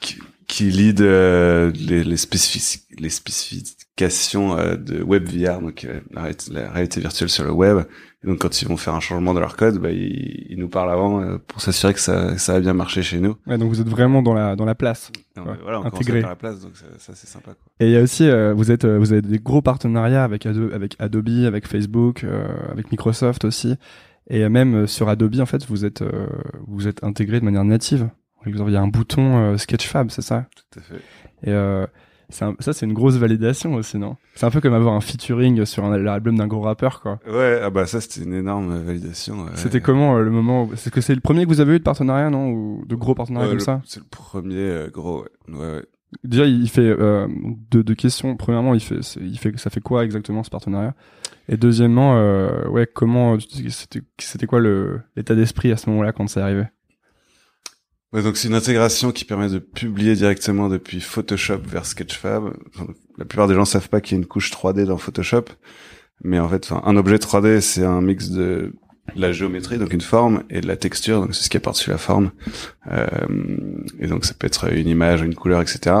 S1: qui, qui lead euh, les, les, les spécifications de WebVR, donc la, la réalité virtuelle sur le web donc quand ils vont faire un changement de leur code, bah, ils, ils nous parlent avant euh, pour s'assurer que ça, ça a bien marché chez nous.
S2: Ouais, donc vous êtes vraiment dans la dans la place.
S1: voilà, on intégré. À la place, donc ça, ça c'est sympa. Quoi.
S2: Et il y a aussi, euh, vous êtes, euh, vous avez des gros partenariats avec Adobe, avec Adobe, avec Facebook, avec Microsoft aussi, et même sur Adobe en fait, vous êtes vous êtes intégré de manière native. il y a un bouton Sketchfab, c'est ça?
S1: Tout à fait.
S2: Et ça, c'est une grosse validation aussi, non? C'est un peu comme avoir un featuring sur un album d'un gros rappeur, quoi.
S1: Ouais, ah bah ça, c'était une énorme validation.
S2: C'était comment euh, le moment C'est que c'est le premier que vous avez eu de partenariat, non? Ou de gros partenariats comme ça?
S1: C'est le premier euh, gros, ouais. ouais,
S2: Déjà, il fait euh, deux, deux, questions. Premièrement, il fait, il fait, ça fait quoi exactement ce partenariat? Et deuxièmement, ouais, comment c'était, c'était quoi le l'état d'esprit à ce moment-là quand c'est arrivé?
S1: Donc c'est une intégration qui permet de publier directement depuis Photoshop vers Sketchfab. la plupart des gens savent pas qu'il y a une couche 3D dans Photoshop, mais en fait, un objet 3D, c'est un mix de la géométrie, donc une forme, et de la texture, donc c'est ce qui apporte sur la forme. Euh, et donc ça peut être une image, une couleur, etc.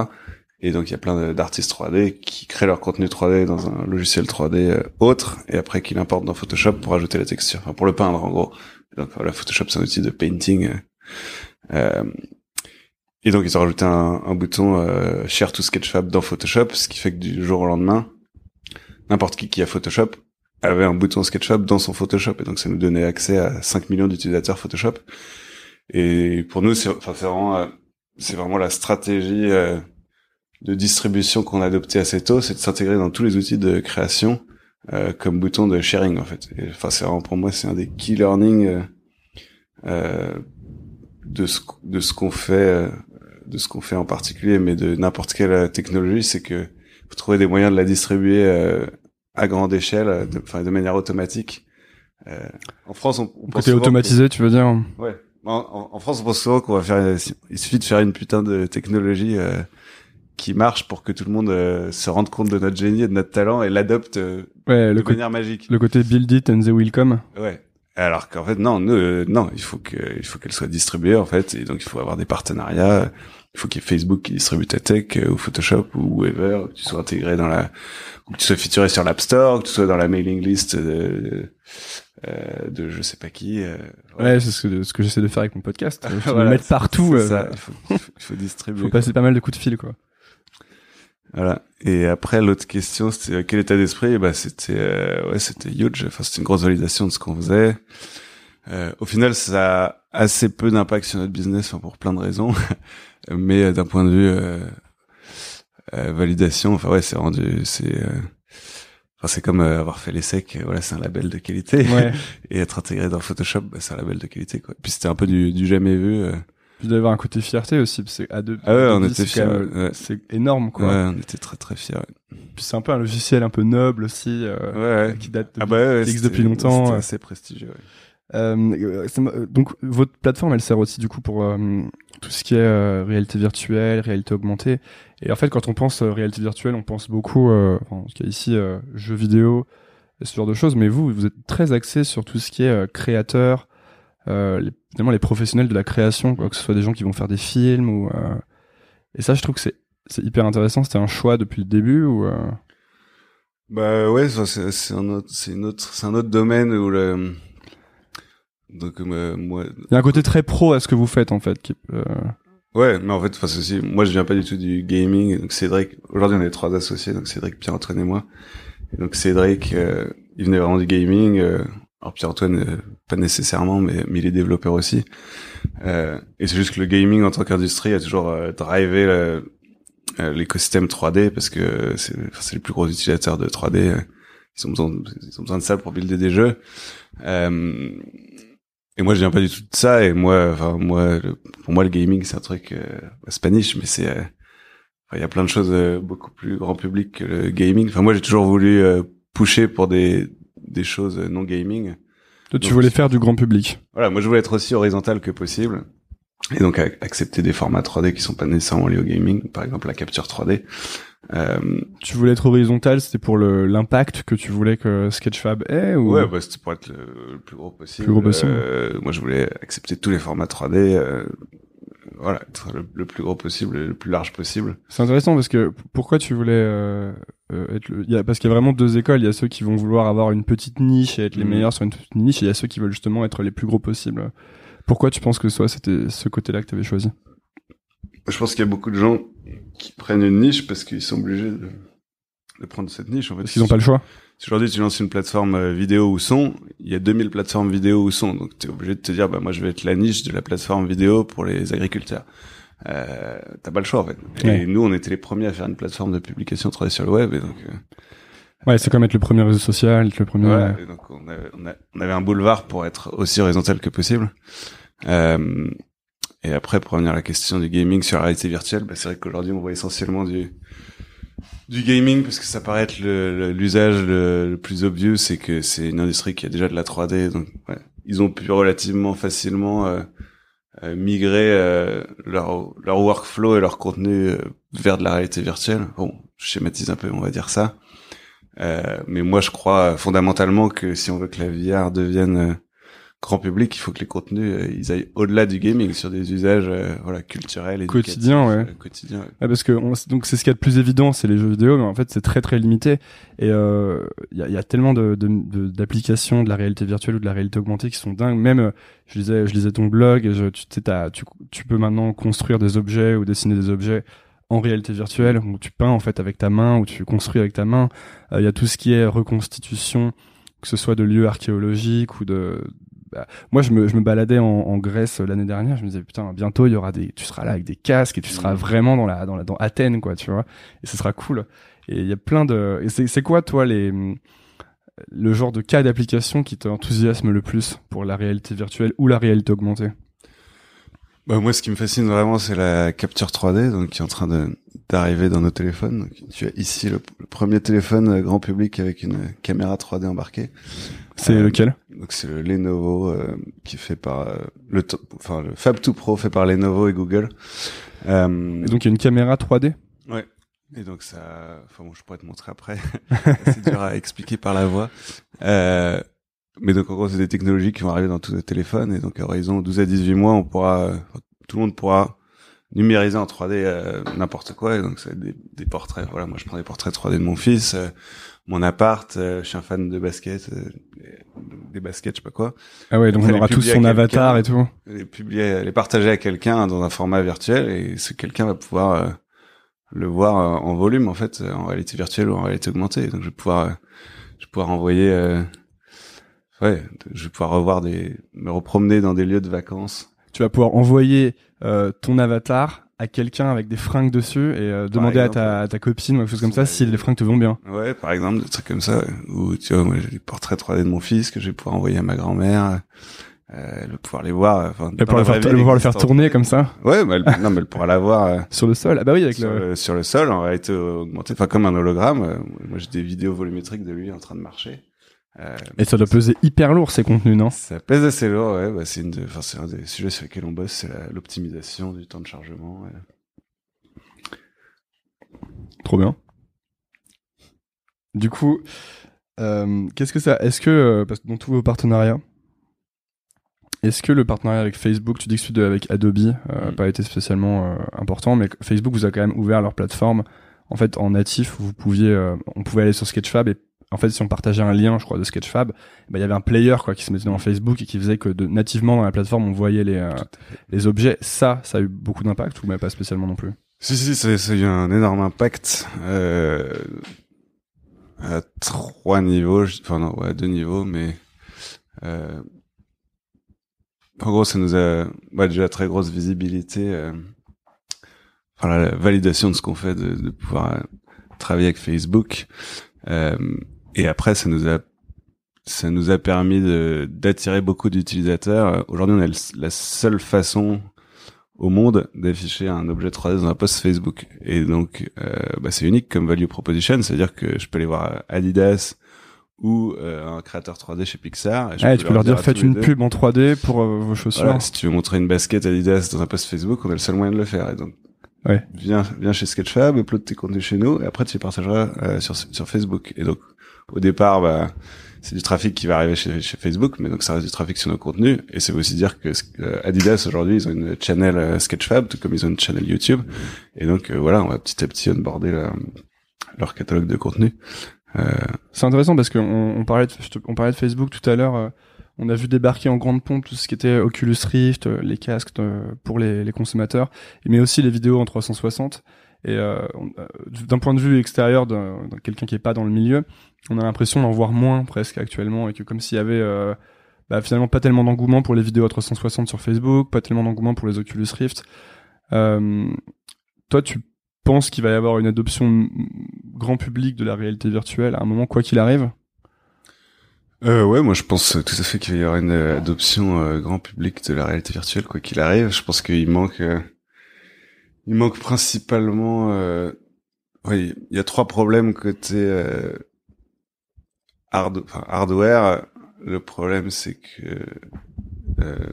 S1: Et donc il y a plein d'artistes 3D qui créent leur contenu 3D dans un logiciel 3D euh, autre, et après qui l'importent dans Photoshop pour ajouter la texture, enfin pour le peindre en gros. donc voilà, Photoshop c'est un outil de painting. Euh, et donc ils ont rajouté un, un bouton euh, Share to Sketchfab dans Photoshop, ce qui fait que du jour au lendemain, n'importe qui qui a Photoshop avait un bouton Sketchfab dans son Photoshop, et donc ça nous donnait accès à 5 millions d'utilisateurs Photoshop. Et pour nous, c'est vraiment, euh, vraiment la stratégie euh, de distribution qu'on a adoptée assez tôt, c'est de s'intégrer dans tous les outils de création euh, comme bouton de sharing en fait. Enfin, c'est vraiment pour moi, c'est un des key learning euh, de ce de ce qu'on fait euh, de ce qu'on fait en particulier mais de n'importe quelle euh, technologie c'est que vous trouvez des moyens de la distribuer euh, à grande échelle de, enfin de manière automatique en France on,
S2: on côté automatisé tu veux dire
S1: ouais en, en, France on pense souvent qu'on va faire il suffit de faire une putain de technologie qui marche pour que tout le monde se rende compte de notre génie et de notre talent et l'adopte ouais, de manière magique.
S2: Le côté build it and they will come.
S1: Ouais. Alors qu'en fait non, euh, non, il faut que il faut qu'elle soit distribuée en fait, et donc il faut avoir des partenariats. Il faut qu'il y ait Facebook qui distribue ta tech euh, ou Photoshop ou whatever, que tu sois intégré dans la, que tu sois featuré sur l'App Store, que tu sois dans la mailing list de, euh, de je sais pas qui. Euh,
S2: ouais, c'est ce que ce que j'essaie de faire avec mon podcast. <laughs> voilà, le mettre partout.
S1: Ça, il faut, il faut distribuer.
S2: Il faut passer pas mal de coups de fil quoi.
S1: Voilà. Et après, l'autre question, c'était euh, quel état d'esprit? Bah, c'était euh, ouais, c'était huge. Enfin, c'était une grosse validation de ce qu'on faisait. Euh, au final, ça a assez peu d'impact sur notre business, enfin, pour plein de raisons. <laughs> Mais euh, d'un point de vue validation, enfin ouais, c'est rendu, c'est Enfin, c'est comme avoir fait l'essai voilà c'est un label de qualité ouais. <laughs> et être intégré dans Photoshop bah, c'est un label de qualité quoi puis c'était un peu du, du jamais vu
S2: puis d'avoir un côté fierté aussi, parce que à deux,
S1: ah ouais, on était fiers.
S2: C'est énorme, quoi.
S1: Ouais, on était très très fiers.
S2: Puis c'est un peu un logiciel un peu noble aussi, euh, qui date de, ah bah depuis longtemps.
S1: C'est assez prestigieux.
S2: Euh, euh, donc votre plateforme, elle sert aussi du coup pour euh, tout ce qui est réalité virtuelle, réalité augmentée. Et en fait, quand on pense réalité virtuelle, on pense beaucoup, qu'il y a ici jeux vidéo, ce genre de choses. Mais vous, vous êtes très axé sur tout ce qui est créateur, euh, les, les professionnels de la création, quoi, que ce soit des gens qui vont faire des films ou euh, et ça je trouve que c'est c'est hyper intéressant. C'était un choix depuis le début ou euh...
S1: bah ouais c'est c'est un autre c'est une autre c'est un autre domaine où le donc euh, moi
S2: il y a un côté très pro à ce que vous faites en fait qui, euh,
S1: Ouais, mais en fait, parce que moi, je viens pas du tout du gaming. Donc Cédric, aujourd'hui, on est trois associés, donc Cédric, Pierre-Antoine et moi. Et donc Cédric, euh, il venait vraiment du gaming. Euh, alors Pierre-Antoine, euh, pas nécessairement, mais, mais il est développeur aussi. Euh, et c'est juste que le gaming en tant qu'industrie a toujours euh, drivé euh, l'écosystème 3D parce que c'est les plus gros utilisateurs de 3D. Ils ont besoin, ils ont besoin de ça pour builder des jeux. et moi je viens pas du tout de ça et moi enfin moi pour moi le gaming c'est un truc euh, spanish mais c'est euh, il y a plein de choses euh, beaucoup plus grand public que le gaming enfin moi j'ai toujours voulu euh, pousser pour des des choses non gaming
S2: toi tu voulais faire du grand public
S1: voilà moi je voulais être aussi horizontal que possible et donc accepter des formats 3D qui sont pas nécessairement liés au gaming par exemple la capture 3D
S2: euh, tu voulais être horizontal, c'était pour l'impact que tu voulais que Sketchfab ait ou...
S1: Ouais, bah, c'était pour être le, plus gros possible.
S2: Plus gros possible.
S1: Euh, moi, je voulais accepter tous les formats 3D. Euh, voilà, être le, plus gros possible, le plus large possible.
S2: C'est intéressant parce que pourquoi tu voulais euh, euh être le... il y a, parce qu'il y a vraiment deux écoles. Il y a ceux qui vont vouloir avoir une petite niche et être les mmh. meilleurs sur une petite niche, et il y a ceux qui veulent justement être les plus gros possibles. Pourquoi tu penses que soit c'était ce côté-là que tu avais choisi?
S1: Je pense qu'il y a beaucoup de gens qui prennent une niche parce qu'ils sont obligés de, de, prendre cette niche. En fait,
S2: parce qu'ils n'ont pas le choix.
S1: Si aujourd'hui tu lances une plateforme euh, vidéo ou son, il y a 2000 plateformes vidéo ou son, donc tu es obligé de te dire bah moi je vais être la niche de la plateforme vidéo pour les agriculteurs. Euh, T'as pas le choix en fait. Et nous on était les premiers à faire une plateforme de publication 3D sur le web et donc. Euh,
S2: Ouais, c'est comme être le premier réseau social, être le premier.
S1: Ouais, donc on avait, on, avait, un boulevard pour être aussi horizontal que possible. Euh, et après, pour revenir à la question du gaming sur la réalité virtuelle, bah, c'est vrai qu'aujourd'hui, on voit essentiellement du, du gaming parce que ça paraît être l'usage le, le, plus obvious, c'est que c'est une industrie qui a déjà de la 3D, donc ouais, ils ont pu relativement facilement euh, euh, migrer euh, leur, leur workflow et leur contenu euh, vers de la réalité virtuelle. Bon, je schématise un peu, on va dire ça. mais moi, je crois fondamentalement que si on veut que la VR devienne grand public, il faut que les contenus euh, ils aillent au-delà du gaming sur des usages euh, voilà culturels et
S2: quotidiens ouais.
S1: Euh, quotidien
S2: ouais. parce que donc c'est ce qu'il y a de plus évident c'est les jeux vidéo mais en fait c'est très très limité et il y, a, y, a, tellement de d'applications de, de, la réalité virtuelle ou de la réalité augmentée qui sont dingues même je lisais je lisais ton blog et je, tu sais tu, tu peux maintenant construire des objets ou dessiner des objets en réalité virtuelle où tu peins en fait avec ta main ou tu construis avec ta main il y a tout ce qui est reconstitution que ce soit de lieux archéologiques ou de bah, moi je me, je me baladais en, en Grèce l'année dernière je me disais putain bientôt il y aura des tu seras là avec des casques et tu seras mmh. vraiment dans la dans la dans Athènes quoi tu vois. Et ce sera cool. Et il y a plein de et c'est c'est quoi toi les le genre de cas d'application qui t'enthousiasme le plus pour la réalité virtuelle ou la réalité augmentée?
S1: Bah moi, ce qui me fascine vraiment, c'est la capture 3D, donc qui est en train de d'arriver dans nos téléphones. Donc, tu as ici le, premier téléphone euh, grand public avec une caméra 3D embarquée.
S2: C'est euh, lequel?
S1: Donc c'est le Lenovo euh, qui fait par euh, le enfin le Fab 2 Pro fait par Lenovo et Google.
S2: et donc il y a une caméra 3D.
S1: Ouais. Et donc ça, enfin bon, je pourrais te montrer après. <laughs> c'est dur à expliquer par la voix. Euh, mais donc en gros, c'est des technologies qui vont arriver dans tous nos téléphones et donc à horizon 12 à 18 mois, on pourra, tout le monde pourra numériser en 3D euh, n'importe quoi. Et donc c'est des, des, portraits. Voilà, moi je prends des portraits 3D de mon fils, euh, mon appart. Euh, je suis un fan de basket, des baskets, je sais pas quoi.
S2: Ah ouais, donc on aura tous son avatar et tout.
S1: Les publier, les partager à quelqu'un dans un format virtuel et ce quelqu'un va pouvoir le voir en volume en fait, en réalité virtuelle ou en réalité augmentée. Donc je vais pouvoir, je vais pouvoir envoyer ouais, je vais pouvoir revoir des, me repromener dans des lieux de vacances.
S2: Tu vas pouvoir envoyer euh, ton avatar à quelqu'un avec des fringues dessus et euh, demander à, ta, ta, copine ou quelque chose comme ça si les fringues te vont bien.
S1: Ouais, par exemple, des trucs comme ça. Ou tu vois, moi j'ai des portraits 3D de mon fils que je vais pouvoir envoyer à ma grand-mère. Euh, elle pouvoir les voir. Enfin,
S2: elle pourra pouvoir le faire tourner comme ça.
S1: Ouais, mais elle, non, mais elle pourra la voir euh, <laughs>
S2: sur le sol. Ah bah oui, avec
S1: sur le... sur le sol en réalité augmentée, enfin comme un hologramme. moi, j'ai des vidéos volumétriques de lui en train de marcher.
S2: Euh, et ça doit peser hyper lourd ces contenus, non?
S1: Ça pèse assez lourd, ouais. Bah, c'est une, enfin c'est un des sujets sur lesquels on bosse, c'est l'optimisation du temps de chargement. Ouais.
S2: Trop bien. Du coup, euh, qu'est-ce que ça Est-ce que euh, parce que dans tous vos partenariats, est-ce que le partenariat avec Facebook, tu dis que celui avec Adobe, n'a mm. pas été spécialement important, mais Facebook vous a quand même ouvert leur plateforme en fait en natif, vous pouviez, on pouvait aller sur Sketchfab et en fait, si on partageait un lien, je crois, de Sketchfab, bah, il y avait un player quoi qui se mettait dans Facebook et qui faisait que de, nativement dans la plateforme, on voyait les, euh, les objets. Ça, ça a eu beaucoup d'impact ou même pas spécialement non plus?
S1: Si, si, ça, ça a eu un énorme impact euh, à trois niveaux, enfin non, ouais, à deux niveaux, mais euh, en gros, ça nous a bah, déjà très grosse visibilité. Euh, enfin, la validation de ce qu'on fait, de, de pouvoir travailler avec Facebook. Euh, et après, ça nous a ça nous a permis d'attirer beaucoup d'utilisateurs. Aujourd'hui, on est la seule façon au monde d'afficher un objet 3D dans un post Facebook. Et donc, euh, bah, c'est unique comme value proposition, c'est-à-dire que je peux aller voir Adidas ou euh, un créateur 3D chez Pixar.
S2: Et je tu peux leur dire, faites une pub en 3D pour euh, vos chaussures.
S1: si tu veux montrer une basket Adidas dans un post Facebook, on a le seul moyen de le faire. Et donc,
S2: ouais.
S1: viens, viens chez Sketchfab, upload tes contenus chez nous, et après tu les partageras euh, sur, sur Facebook. Et donc, au départ, bah, c'est du trafic qui va arriver chez, Facebook, mais donc ça reste du trafic sur nos contenus. Et veut aussi dire que euh, Adidas aujourd'hui, ils ont une channel euh, Sketchfab, tout comme ils ont une channel YouTube. Et donc euh, voilà, on va petit à petit onboarder leur catalogue de contenu.
S2: C'est intéressant parce qu'on on parlait, de, Facebook tout à l'heure. on a vu débarquer en grande pompe tout ce qui était Oculus Rift, les casques pour les consommateurs, mais aussi les vidéos en 360. Et euh, d'un point de vue extérieur, de, quelqu'un qui est pas dans le milieu, on a l'impression d'en voir moins presque actuellement et que comme s'il y avait euh, bah, finalement pas tellement d'engouement pour les vidéos à 360 sur Facebook, pas tellement d'engouement pour les Oculus Rift. Euh, toi, tu penses qu'il va y avoir une adoption grand public de la réalité virtuelle à un moment, quoi qu'il arrive?
S1: Euh, ouais, moi je pense tout à fait qu'il va y avoir une adoption euh, grand public de la réalité virtuelle, quoi qu'il arrive. Je pense qu'il manque, euh, il manque principalement, euh, oui, il y a trois problèmes côté hard, enfin, hardware, le problème c'est que euh,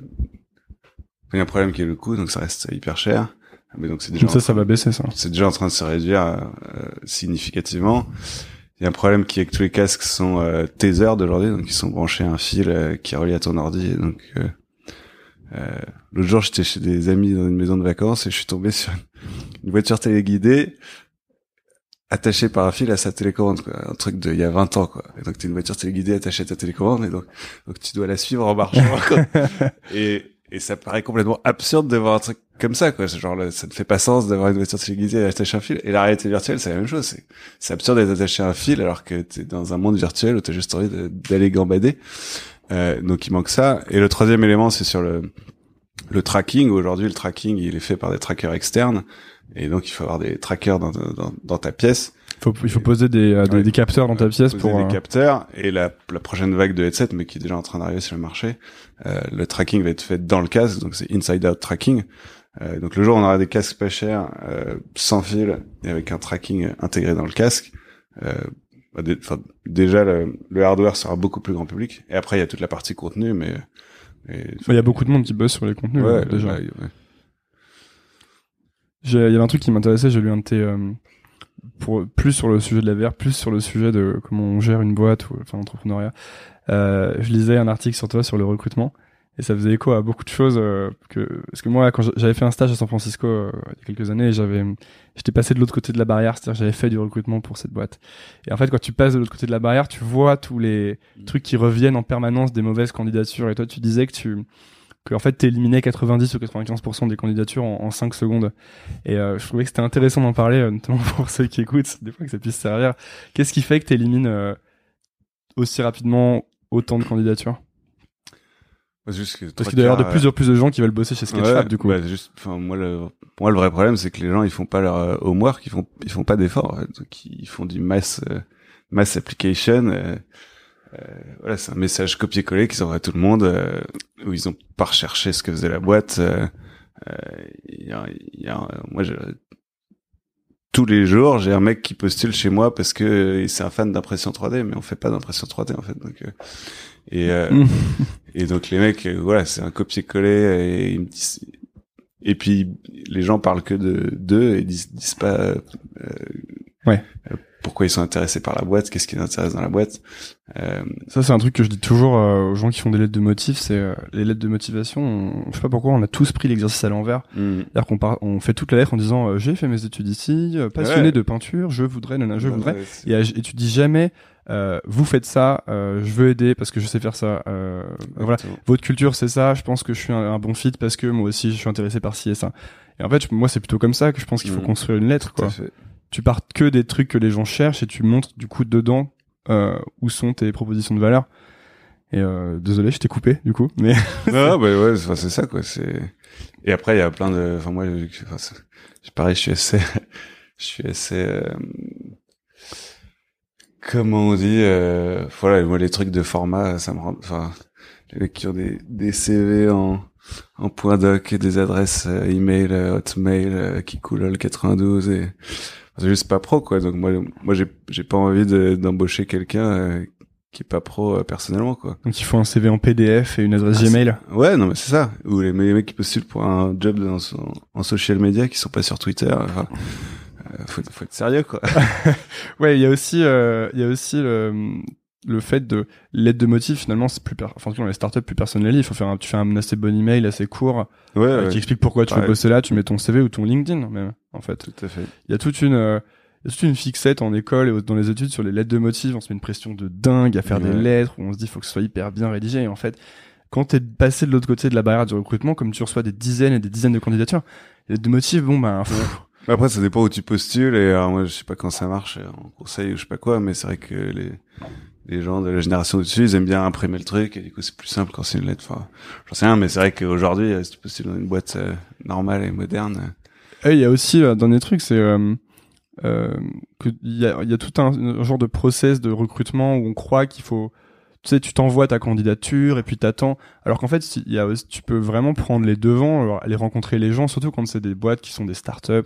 S1: il y a un problème qui est le coût, donc ça reste hyper cher.
S2: Mais donc c'est déjà ça, ça va baisser ça.
S1: C'est déjà en train de se réduire euh, significativement. Il y a un problème qui est que tous les casques sont euh, taser d'aujourd'hui, donc ils sont branchés à un fil euh, qui est relié à ton ordi. Et donc euh, euh, l'autre jour, j'étais chez des amis dans une maison de vacances et je suis tombé sur une voiture téléguidée attaché par un fil à sa télécommande, quoi. Un truc de il y a 20 ans, quoi. Et donc, t'es une voiture téléguidée attachée à ta télécommande, et donc, donc tu dois la suivre en marchant, <laughs> Et, et ça paraît complètement absurde de voir un truc comme ça, quoi. Genre, ça ne fait pas sens d'avoir une voiture téléguidée attachée à un fil. Et la réalité virtuelle, c'est la même chose. C'est, c'est absurde d'être attaché à un fil alors que t'es dans un monde virtuel où t'as juste envie d'aller gambader. Euh, donc, il manque ça. Et le troisième élément, c'est sur le, le tracking. Aujourd'hui, le tracking, il est fait par des trackers externes. Et donc, il faut avoir des trackers dans, dans, dans ta pièce.
S2: Faut, il faut poser des, euh, des, capteurs dans ta pièce
S1: pour
S2: des
S1: euh, capteurs et la, la, prochaine vague de headset mais qui est déjà en train d'arriver sur le marché euh, le tracking va être fait dans le casque donc c'est inside out tracking euh, donc le jour où on aura des casques pas chers euh, sans fil et avec un tracking intégré dans le casque bah, déjà le, le, hardware sera beaucoup plus grand public. Et après il y a toute la partie contenu mais
S2: il y a beaucoup de monde qui bosse sur les contenus ouais, déjà. ouais, il y avait un truc qui m'intéressait, j'ai lu un de tes, euh, pour, plus sur le sujet de la VR, plus sur le sujet de comment on gère une boîte ou enfin l'entrepreneuriat. Euh, je lisais un article sur toi sur le recrutement et ça faisait écho à beaucoup de choses euh, que parce que moi quand j'avais fait un stage à San Francisco euh, il y a quelques années j'avais j'étais passé de l'autre côté de la barrière c'est-à-dire j'avais fait du recrutement pour cette boîte et en fait quand tu passes de l'autre côté de la barrière tu vois tous les mmh. trucs qui reviennent en permanence des mauvaises candidatures et toi tu disais que tu que en fait t'éliminais 90 ou 95% des candidatures en, en 5 secondes. Et euh, je trouvais que c'était intéressant d'en parler, notamment <laughs> pour ceux qui écoutent, des fois que ça puisse servir. Qu'est-ce qui fait que t'élimines aussi rapidement autant de candidatures?
S1: Juste
S2: Parce qu'il doit y avoir de plus en plus de gens qui veulent bosser chez Sketchfab, du coup.
S1: Bah, juste, enfin, moi, le, pour moi, le vrai problème, c'est que les gens, ils font pas leur homework, ils font, ils font pas d'efforts. Donc, ils font du mass, mass application. Euh, voilà, c'est un message copié-collé qu'ils envoient à tout le monde euh, où ils ont pas recherché ce que faisait la boîte. Euh, y a, y a, moi, tous les jours, j'ai un mec qui postule chez moi parce que c'est un fan d'impression 3D, mais on fait pas d'impression 3D en fait. Donc, et et donc les mecs, voilà, c'est un copier-coller et et puis les gens parlent que de d'eux et disent, disent pas
S2: ouais
S1: pourquoi ils sont intéressés par la boîte, qu'est-ce qui les intéresse dans la boîte.
S2: Euh... Ça, c'est un truc que je dis toujours euh, aux gens qui font des lettres de motifs, c'est euh, les lettres de motivation. On, je sais pas pourquoi, on a tous pris l'exercice à l'envers. Mm. C'est-à-dire qu'on on fait toute la lettre en disant euh, j'ai fait mes études ici, passionné de peinture, je voudrais, non, je voudrais. et, et, tu dis jamais vous faites ça, je veux aider parce que je sais faire ça. voilà, votre culture c'est ça. Je pense que je suis un, bon fit parce que moi aussi je suis intéressé par ci et ça. Et en fait, moi c'est plutôt comme ça que je pense qu'il faut mm. construire une lettre, quoi tu pars que des trucs que les gens cherchent et tu montres du coup dedans euh, où sont tes propositions de valeur. Et euh, désolé, je t'ai coupé du coup, mais <laughs>
S1: non, bah ouais, c'est ça quoi. C'est et après il y a plein de, enfin moi, enfin, pareil, je suis assez, <laughs> je suis assez, euh... comment on dit, euh, voilà, moi les trucs de format, ça me rend, enfin, les mecs qui ont des, des CV en, en point doc et des adresses euh, email, euh, hotmail euh, qui coulent le 92 et c'est juste pas pro quoi. Donc moi, moi j'ai, j'ai pas envie d'embaucher quelqu'un euh, qui est pas pro personnellement quoi.
S2: Donc il faut un CV en PDF et une adresse ah, Gmail.
S1: Ouais, non mais c'est ça. Ou les, mecs qui postulent pour un job dans, en social media qui sont pas sur Twitter. Enfin, faut, faut être sérieux quoi. <laughs>
S2: ouais, il y a aussi, il y a aussi le le fait de l'aide de motif finalement c'est plus enfin dans les startups plus personnalisé il faut faire un, tu fais un assez bon email assez court.
S1: Ouais, euh,
S2: qui explique pourquoi tu veux bosser là tu mets ton CV ou ton LinkedIn même en fait.
S1: Tout à fait.
S2: Il y a toute une euh, toute une fixette en école et dans les études sur les lettres de motif. On se met une pression de dingue à faire des lettres où on se dit faut que ce soit hyper bien rédigé. Et en fait quand t'es passé de l'autre côté de la barrière du recrutement comme tu reçois des dizaines et des dizaines de candidatures les lettres de motif bon ben
S1: après ça dépend où tu postules et alors moi je sais pas quand ça marche en conseil ou je sais pas quoi mais c'est vrai que les les gens de la génération dessus ils aiment bien imprimer le truc et du coup c'est plus simple quand c'est une lettre. Enfin, j'en sais rien, mais c'est vrai qu'aujourd'hui, euh, si tu postules dans une boîte euh, normale et moderne.
S2: Et il y a aussi euh, dans des trucs, c'est euh, euh, que il y a, y a tout un, genre de process de recrutement où on croit qu'il faut, tu sais, tu t'envoies ta candidature et puis t'attends. Alors qu'en fait, il y a, tu peux vraiment prendre les devants, aller rencontrer les gens, surtout quand c'est des boîtes qui sont des startups.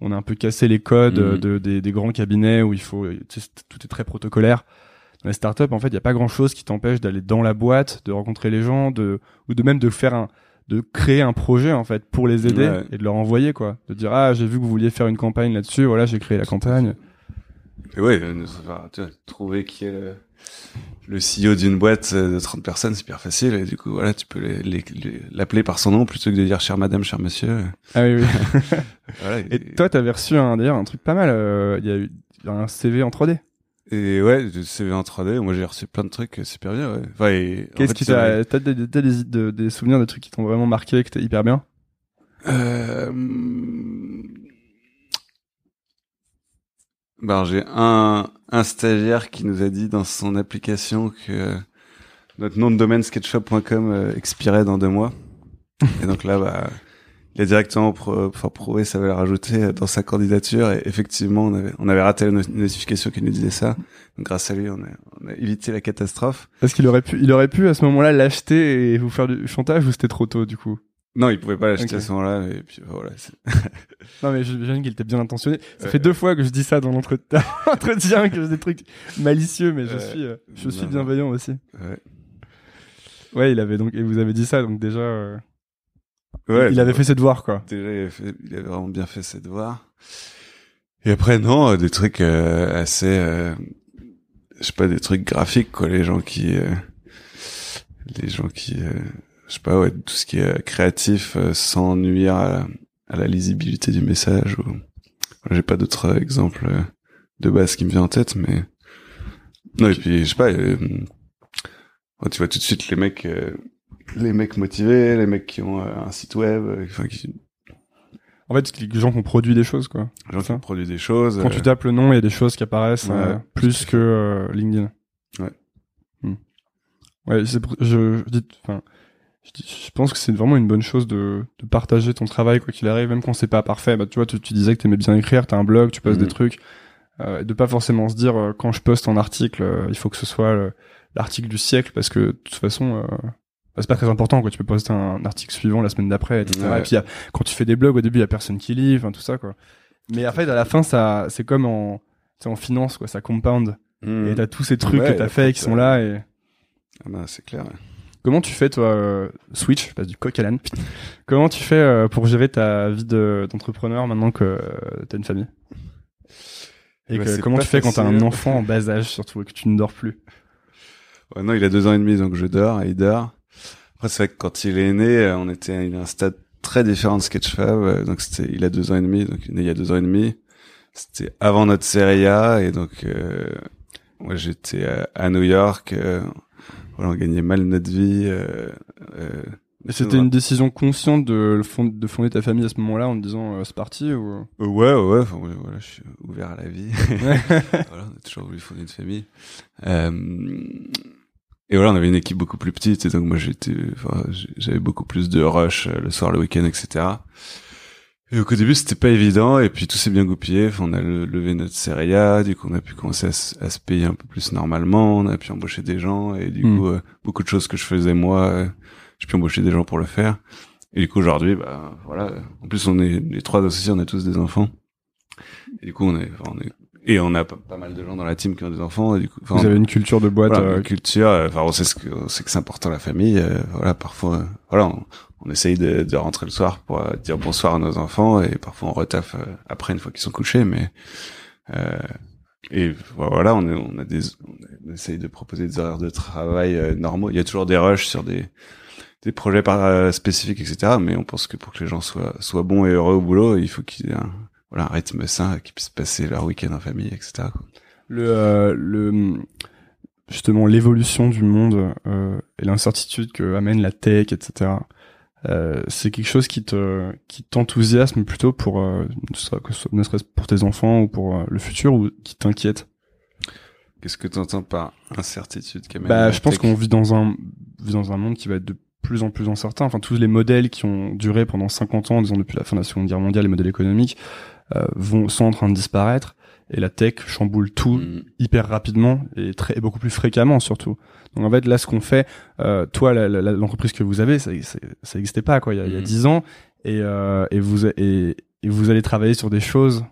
S2: On a un peu cassé les codes mmh. de, des, des, grands cabinets où il faut, tout est très protocolaire dans les startups, en fait, il n'y a pas grand chose qui t'empêche d'aller dans la boîte, de rencontrer les gens, de, ou de même de faire un, de créer un projet, en fait, pour les aider et de leur envoyer, quoi. De dire, ah, j'ai vu que vous vouliez faire une campagne là-dessus, voilà, j'ai créé la campagne.
S1: Et ouais, euh, tu vois, trouver qui est le, le CEO d'une boîte de 30 personnes, c'est hyper facile. Et du coup, voilà, tu peux l'appeler par son nom plutôt que de dire cher madame, cher monsieur.
S2: Ah oui, oui. <laughs> voilà, et, et toi, t'avais reçu un, d'ailleurs, un truc pas mal. Euh, il y a eu un CV en 3D.
S1: Et ouais, du CV en 3D, moi j'ai reçu plein de trucs super bien. Ouais.
S2: Enfin, Qu'est-ce qui t'a, t'as des, des, des, souvenirs de trucs qui t'ont vraiment marqué, que t'es hyper bien?
S1: Euh... Ben j'ai un un stagiaire qui nous a dit dans son application que notre nom de domaine sketchup.com euh, expirait dans deux mois. Et donc là, bah il a directement pour, prouver sa valeur ajoutée dans sa candidature. Et effectivement on avait on avait raté la notification qui nous disait ça. Grâce à lui on a, on a évité la catastrophe.
S2: Parce qu'il aurait pu il aurait pu à ce moment-là l'acheter et vous faire du chantage ou c'était trop tôt du coup?
S1: Non il pouvait pas l'acheter à ce moment-là et puis voilà <laughs>
S2: non mais j'imagine qu'il était bien intentionné ça fait deux fois que je dis ça dans <laughs> l'entretien que dis des trucs malicieux mais je suis euh, je suis bienveillant aussi
S1: ouais
S2: ouais il avait donc et vous avez dit ça donc déjà euh, Ouais, il avait fait ses devoirs, quoi.
S1: Déjà, il avait, fait, il avait, vraiment bien fait ses devoirs. Et après, non, euh, des trucs euh, assez, euh, je sais pas, des trucs graphiques, quoi. Les gens qui, euh, les gens qui, je sais pas, ouais, tout ce qui est créatif sans nuire à, à, la lisibilité du message. Ou... J'ai pas d'autres exemples de base qui me viennent en tête, mais non. Et puis, je sais pas. tu vois tout de suite les mecs les mecs motivés, les mecs qui ont euh, un site web, euh, enfin qui...
S2: En fait, les gens qui ont produit des choses, quoi.
S1: Les gens qui ont produit des choses.
S2: Quand tu euh, tapes le nom, il y a des choses qui apparaissent plus que LinkedIn.
S1: Ouais.
S2: Hmm. Ouais, c'est je, je dis, enfin, je, pense que c'est vraiment une bonne chose de, de partager ton travail quoi qu'il arrive, même quand c'est pas parfait. Bah, tu vois, tu, tu disais que t'aimais bien écrire, t'as un blog, tu postes des hmm. trucs, euh, de pas forcément se dire quand je poste un article, il faut que ce soit l'article du siècle parce que de toute façon bah, c'est pas très important quoi. Tu peux poster un, article suivant la semaine d'après etc et puis quand tu fais des blogs au début il y a personne qui lit enfin tout ça quoi. Mais en fait à la fin ça c'est comme en c'est en finance quoi. Ça compound. Mmh. et t'as tous ces trucs que t'as fait qui sont là et
S1: ah bah, c'est clair
S2: comment tu fais toi euh, switch je passe du coq à l'âne <laughs> comment tu fais euh, pour gérer ta vie d'entrepreneur maintenant que euh, t'as une famille? Et bah, comment tu fais quand t'as un enfant en bas âge surtout et que tu ne dors plus?
S1: Ouais, non il a deux ans et demi donc je dors et il dort après, c'est vrai que quand il est né, euh, on était à un stade très différent de Sketchfab. Euh, donc, c'était, il a deux ans et demi, donc il est né il y a deux ans et demi. C'était avant notre série A, et donc, euh, moi, j'étais à, New York. Euh, voilà, on gagnait mal notre vie. Euh,
S2: c'était une décision consciente de, de fonder ta famille à ce moment-là en te disant c'est parti ou?
S1: Ouais, ouais, enfin, voilà, je suis ouvert à la vie. <laughs> <laughs> voilà, on a toujours voulu fonder une famille. Euh, et voilà, on avait une équipe beaucoup plus petite, et donc moi j'étais, j'avais beaucoup plus de rush euh, le soir, le week-end, etc. Et au début, c'était pas évident, et puis tout s'est bien goupillé. Enfin, on a levé notre série A, du coup, on a pu commencer à, se payer un peu plus normalement, on a pu embaucher des gens, et du hmm. coup, euh, beaucoup de choses que je faisais moi, euh, j'ai pu embaucher des gens pour le faire. Et du coup, aujourd'hui, bah, voilà. En plus, on est les trois associés, on a tous des enfants. Et du coup, on est, on est et on a pas, mal de gens dans la team qui ont des enfants. Et du coup,
S2: Vous avez une culture de boîte.
S1: Voilà, une culture. Enfin, on sait ce que, on sait que c'est important la famille. voilà, parfois, voilà, on, on essaye de, de, rentrer le soir pour euh, dire bonsoir à nos enfants et parfois on retaffe euh, après une fois qu'ils sont couchés mais euh, et voilà on, on a des on essaye de proposer des horaires de travail euh, normaux. Il y a toujours des rushs sur des des projets spécifiques etc mais on pense que pour que les gens soient soient bons et heureux au boulot il faut qu'ils aient un, voilà un rythme sain qu'ils puissent passer leur week-end en famille etc
S2: le le justement l'évolution du monde et l'incertitude que amène la tech etc euh, c'est quelque chose qui te qui t'enthousiasme plutôt pour euh, ne serait-ce pour tes enfants ou pour euh, le futur ou qui t'inquiète?
S1: Qu'est-ce que tu entends par incertitude
S2: Bah, je pense qu'on vit dans un vit dans un monde qui va être de plus en plus incertain. Enfin, tous les modèles qui ont duré pendant 50 ans, disons depuis la fin de la Seconde Guerre mondiale, les modèles économiques vont sont en train de disparaître et la tech chamboule tout mm. hyper rapidement et très et beaucoup plus fréquemment surtout. Donc en fait là ce qu'on fait, euh, toi l'entreprise que vous avez, ça ça n'existait pas quoi il y a, il y a 10 mm. ans et euh, et vous et, et, vous allez travailler sur des choses.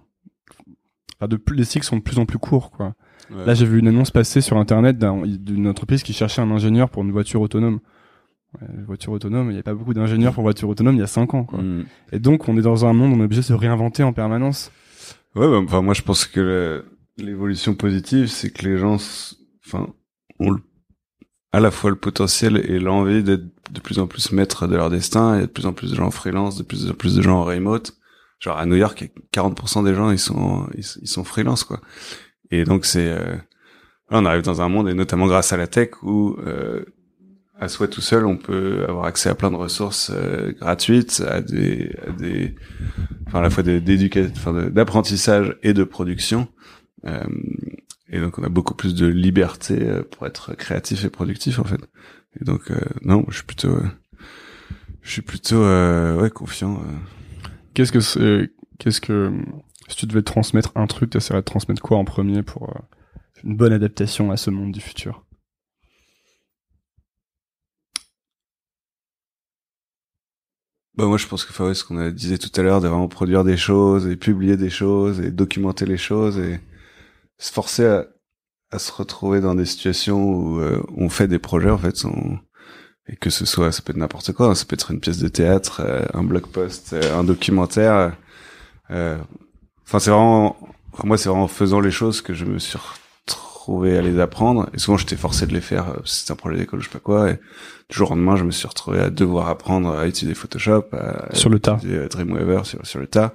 S2: Enfin, de plus, les cycles sont de plus en plus courts quoi. Là j'ai vu une annonce passer sur internet d'une entreprise qui cherchait un ingénieur pour une voiture autonome. Ouais, voiture autonome, il n'y a pas beaucoup d'ingénieurs pour voiture autonome il y a 5 ans quoi. Mm. Et donc on est dans un monde où on est obligé de se réinventer en permanence.
S1: Ouais, bah, enfin moi je pense que l'évolution positive, c'est que les gens, enfin, ont à la fois le potentiel et l'envie d'être de plus en plus maîtres de leur destin. Il y a de plus en plus de gens en freelance, de plus en plus de gens en remote. Genre à New York, 40% des gens ils sont ils, sont freelance quoi. Et donc c'est euh, on arrive dans un monde et notamment grâce à la tech où euh, à soi tout seul, on peut avoir accès à plein de ressources euh, gratuites, à des, à des, enfin à la fois d'éducation, d'apprentissage et de production. Euh, et donc on a beaucoup plus de liberté euh, pour être créatif et productif en fait. Et donc non, je suis plutôt, je suis plutôt ouais confiant.
S2: Qu'est-ce que c'est, qu'est-ce que si tu devais transmettre un truc, tu essaierais de transmettre quoi en premier pour une bonne adaptation à ce monde du futur?
S1: Bah moi je pense que enfin, ce qu'on disait tout à l'heure de vraiment produire des choses et publier des choses et documenter les choses et se forcer à, à se retrouver dans des situations où euh, on fait des projets en fait et que ce soit ça peut être n'importe quoi hein. ça peut être une pièce de théâtre euh, un blog post euh, un documentaire enfin c'est vraiment moi c'est vraiment en faisant les choses que je me suis retrouvé à les apprendre et souvent j'étais forcé de les faire c'était un projet d'école je sais pas quoi et du jour au lendemain, je me suis retrouvé à devoir apprendre à utiliser Photoshop, à
S2: sur le tas,
S1: Dreamweaver sur, sur le tas.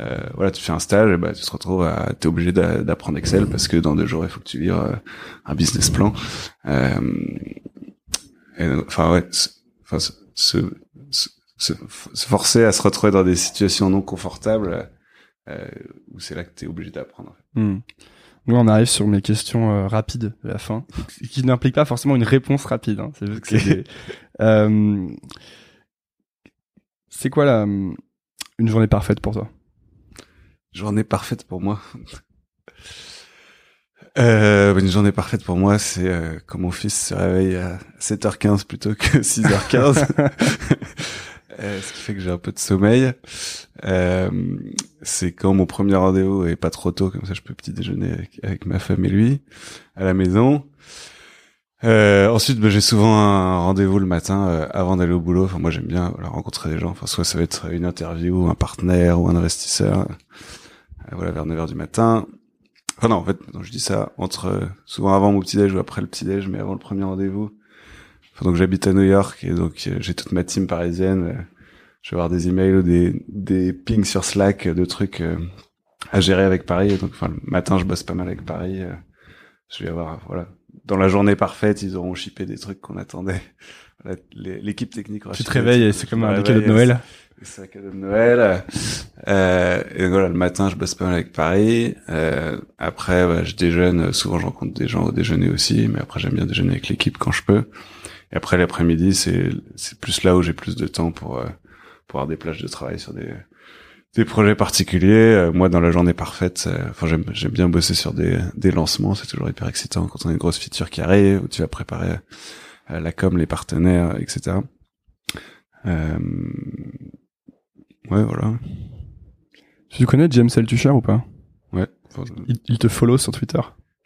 S1: Euh, voilà, tu fais un stage, et bah, tu te retrouves à, t'es obligé d'apprendre Excel parce que dans deux jours, il faut que tu livres euh, un business plan. Euh, enfin, ouais, enfin, se, se, se, forcer à se retrouver dans des situations non confortables euh, où c'est là que tu es obligé d'apprendre.
S2: Hmm. Nous, on arrive sur mes questions euh, rapides à la fin, qui n'impliquent pas forcément une réponse rapide. Hein. C'est euh, quoi la une journée parfaite pour toi?
S1: Journée parfaite pour moi. <laughs> euh, une journée parfaite pour moi, c'est euh, quand mon fils se réveille à 7h15 plutôt que 6h15. <laughs> Euh, ce qui fait que j'ai un peu de sommeil. Euh, c'est quand mon premier rendez-vous est pas trop tôt, comme ça je peux petit déjeuner avec, ma femme et lui à la maison. Euh, ensuite, bah, j'ai souvent un rendez-vous le matin euh, avant d'aller au boulot. Enfin, moi, j'aime bien rencontrer des gens. Enfin, soit ça va être une interview, un partenaire ou un investisseur. Euh, voilà, vers 9h du matin. Enfin non, en fait, je dis ça entre souvent avant mon petit déj ou après le petit déj, mais avant le premier rendez-vous donc j'habite à New York et donc euh, j'ai toute ma team parisienne. Euh, je vais avoir des emails ou des, des pings sur Slack de trucs euh, à gérer avec Paris. donc enfin, le matin, je bosse pas mal avec Paris. Je vais avoir voilà dans la journée parfaite, ils auront shippé des trucs qu'on attendait. <laughs> L'équipe technique.
S2: Tu te réveilles et c'est comme un cadeau de Noël.
S1: C'est un cadeau de Noël. Euh, et voilà, le matin, je bosse pas mal avec Paris. Euh, après, je déjeune. Souvent, je rencontre des gens au déjeuner aussi, mais après, j'aime bien déjeuner avec l'équipe quand je peux. Et après l'après-midi, c'est c'est plus là où j'ai plus de temps pour euh, pour avoir des plages de travail sur des des projets particuliers. moi, dans la journée parfaite, enfin j'aime j'aime bien bosser sur des des lancements. C'est toujours hyper excitant quand on a une grosse feature qui arrive où tu vas préparer la com, les partenaires, etc. Euh, ouais, voilà.
S2: Tu connais James Altucher ou pas?
S1: Ouais.
S2: Il, te follow sur Twitter.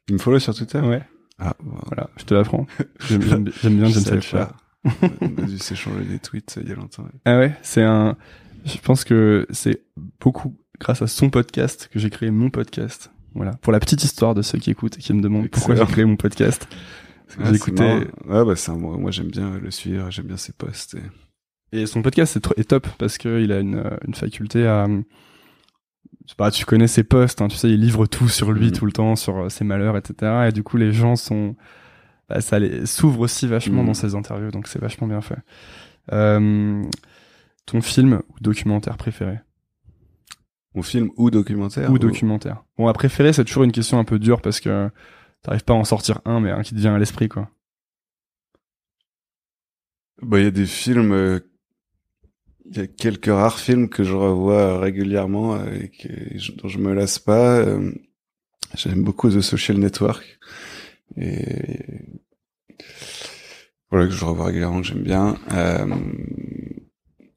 S1: Il me follow sur Twitter?
S2: Ouais.
S1: Ah,
S2: voilà, je te l'apprends. J'aime bien James Altucher.
S1: On a dû s'échanger des tweets il y a longtemps. <laughs>
S2: Ah ouais, c'est un. Je pense que c'est beaucoup grâce à son podcast que j'ai créé mon podcast. Voilà. Pour la petite histoire de ceux qui écoutent et qui me demandent pourquoi j'ai créé mon podcast.
S1: Ah, j'ai écouté. Ouais, bah, c'est moi, moi j'aime bien le suivre, j'aime bien ses posts.
S2: Et... son podcast est, top parce qu'il a une, une faculté à. Pas, tu connais ses posts, hein, tu sais, il livre tout sur lui mm. tout le temps, sur euh, ses malheurs, etc. Et du coup, les gens sont. Bah, ça s'ouvre aussi vachement mm. dans ses interviews, donc c'est vachement bien fait. Euh, ton film ou documentaire préféré?
S1: Mon film ou documentaire
S2: Ou, documentaire. Bon, à préférer, c'est toujours une question un peu dure parce que t'arrives pas à en sortir un, mais un qui te vient à l'esprit, quoi.
S1: Bah, il y a des films euh, il y a quelques rares films que je revois régulièrement et dont je me lasse pas. Euh, j'aime beaucoup The Social Network et voilà que je revois régulièrement que j'aime bien. Euh,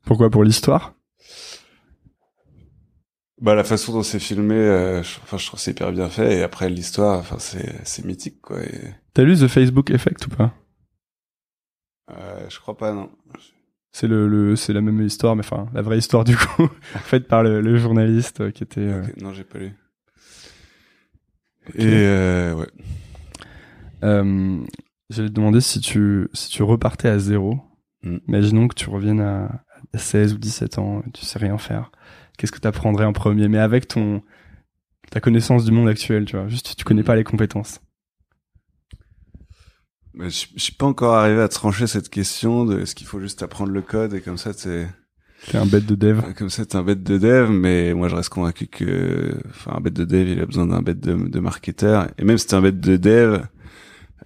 S2: Pourquoi? Pour l'histoire?
S1: Bah la façon dont c'est filmé, euh, je, enfin je trouve c'est hyper bien fait et après l'histoire, enfin c'est c'est mythique quoi.
S2: T'as lu The Facebook Effect ou pas?
S1: Euh, Je crois pas non.
S2: C'est le, le c'est la même histoire, mais enfin la vraie histoire du coup, <laughs> faite par le, le, journaliste euh, qui était. Euh...
S1: Non, j'ai pas lu. Et euh, ouais.
S2: Euh, J'allais te demander si tu si tu repartais à zéro. Mm. Imaginons que tu reviennes à, 16 ou 17 ans, tu sais rien faire. Qu'est-ce que tu apprendrais en premier? Mais avec ton ta connaissance du monde actuel, tu vois. Juste tu connais mm. pas les compétences.
S1: Mais je, je suis pas encore arrivé à trancher cette question de est-ce qu'il faut juste apprendre le code et comme ça c'est
S2: T'es un bête de dev.
S1: Comme ça, t'es un bête de dev, mais moi, je reste convaincu que, enfin, un bête de dev, il a besoin d'un bête de, de marketeur. Et même si t'es un bête de dev,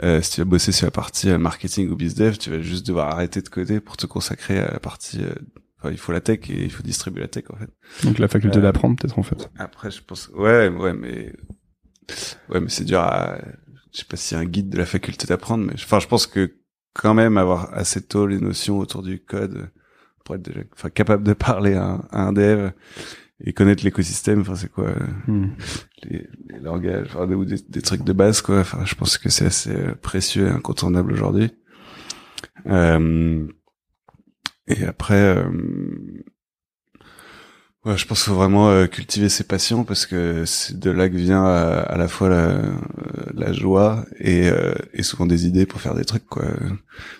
S1: euh, si tu vas bosser sur la partie euh, marketing ou bizdev, tu vas juste devoir arrêter de coder pour te consacrer à la partie. Euh, enfin, il faut la tech et il faut distribuer la tech en fait.
S2: Donc la faculté d'apprendre peut-être en fait.
S1: Après, je pense. Ouais, ouais, mais ouais, mais c'est dur à je sais pas si y a un guide de la faculté d'apprendre, mais enfin, je pense que quand même avoir assez tôt les notions autour du code pour être déjà, enfin, capable de parler à, un dev et connaître l'écosystème, enfin, c'est quoi hmm. les, les, langages, enfin, ou des, des, trucs de base, quoi. Enfin, je pense que c'est assez précieux et incontournable aujourd'hui. Euh, et après, euh, Ouais, je pense qu'il faut vraiment euh, cultiver ses passions parce que c'est de là que vient euh, à, la fois la, euh, la joie et, et, souvent des idées pour faire des trucs. Quoi.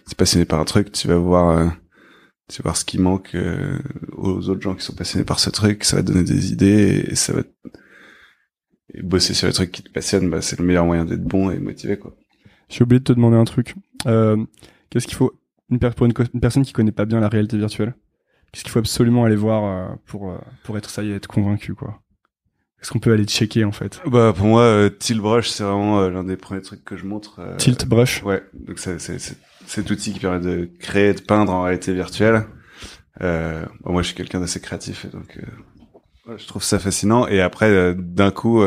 S1: Si es passionné par un truc, tu vas voir, tu vas voir ce qui manque aux autres gens qui sont passionnés par ce truc. Ça va donner des idées et, ça va et bosser sur les trucs qui te passionnent. Bah, c'est le meilleur moyen d'être bon et motivé. quoi.
S2: J'ai oublié de te demander un truc. Qu'est-ce qu'il faut pour une, une personne qui connaît pas bien la réalité virtuelle? Qu'est-ce qu'il faut absolument aller voir euh, pour euh, pour être ça y est, être convaincu quoi Est-ce qu'on peut aller checker en fait?
S1: Bah pour moi, euh, Tilt Brush c'est vraiment l'un des premiers trucs que je montre.
S2: Tilt Brush?
S1: Ouais, donc c'est c'est cet outil qui permet de créer, de peindre en réalité virtuelle. Euh, moi, je suis quelqu'un d'assez créatif, et donc je trouve ça fascinant. Et après, d'un coup,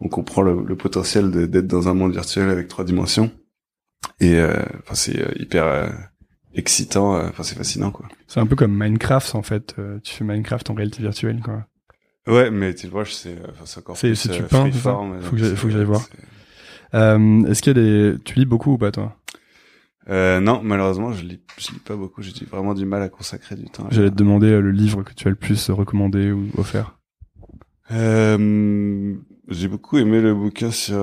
S1: on comprend le, le potentiel d'être dans un monde virtuel avec trois dimensions. Et enfin, c'est hyper excitant. Euh, enfin, c'est fascinant, quoi.
S2: C'est un peu comme Minecraft, en fait. Euh, tu fais Minecraft en réalité virtuelle, quoi.
S1: Ouais, mais tu vois, c'est, enfin, c'est encore
S2: plus. C'est tu peins, Faut que faut que j'aille voir. Euh, est-ce qu'il y a des, tu lis beaucoup ou pas, toi?
S1: Euh, non, malheureusement, je lis, je lis pas beaucoup. J'ai vraiment du mal à consacrer du temps.
S2: J'allais te demander le livre que tu as le plus recommandé ou offert.
S1: Euh, j'ai beaucoup aimé le bouquin sur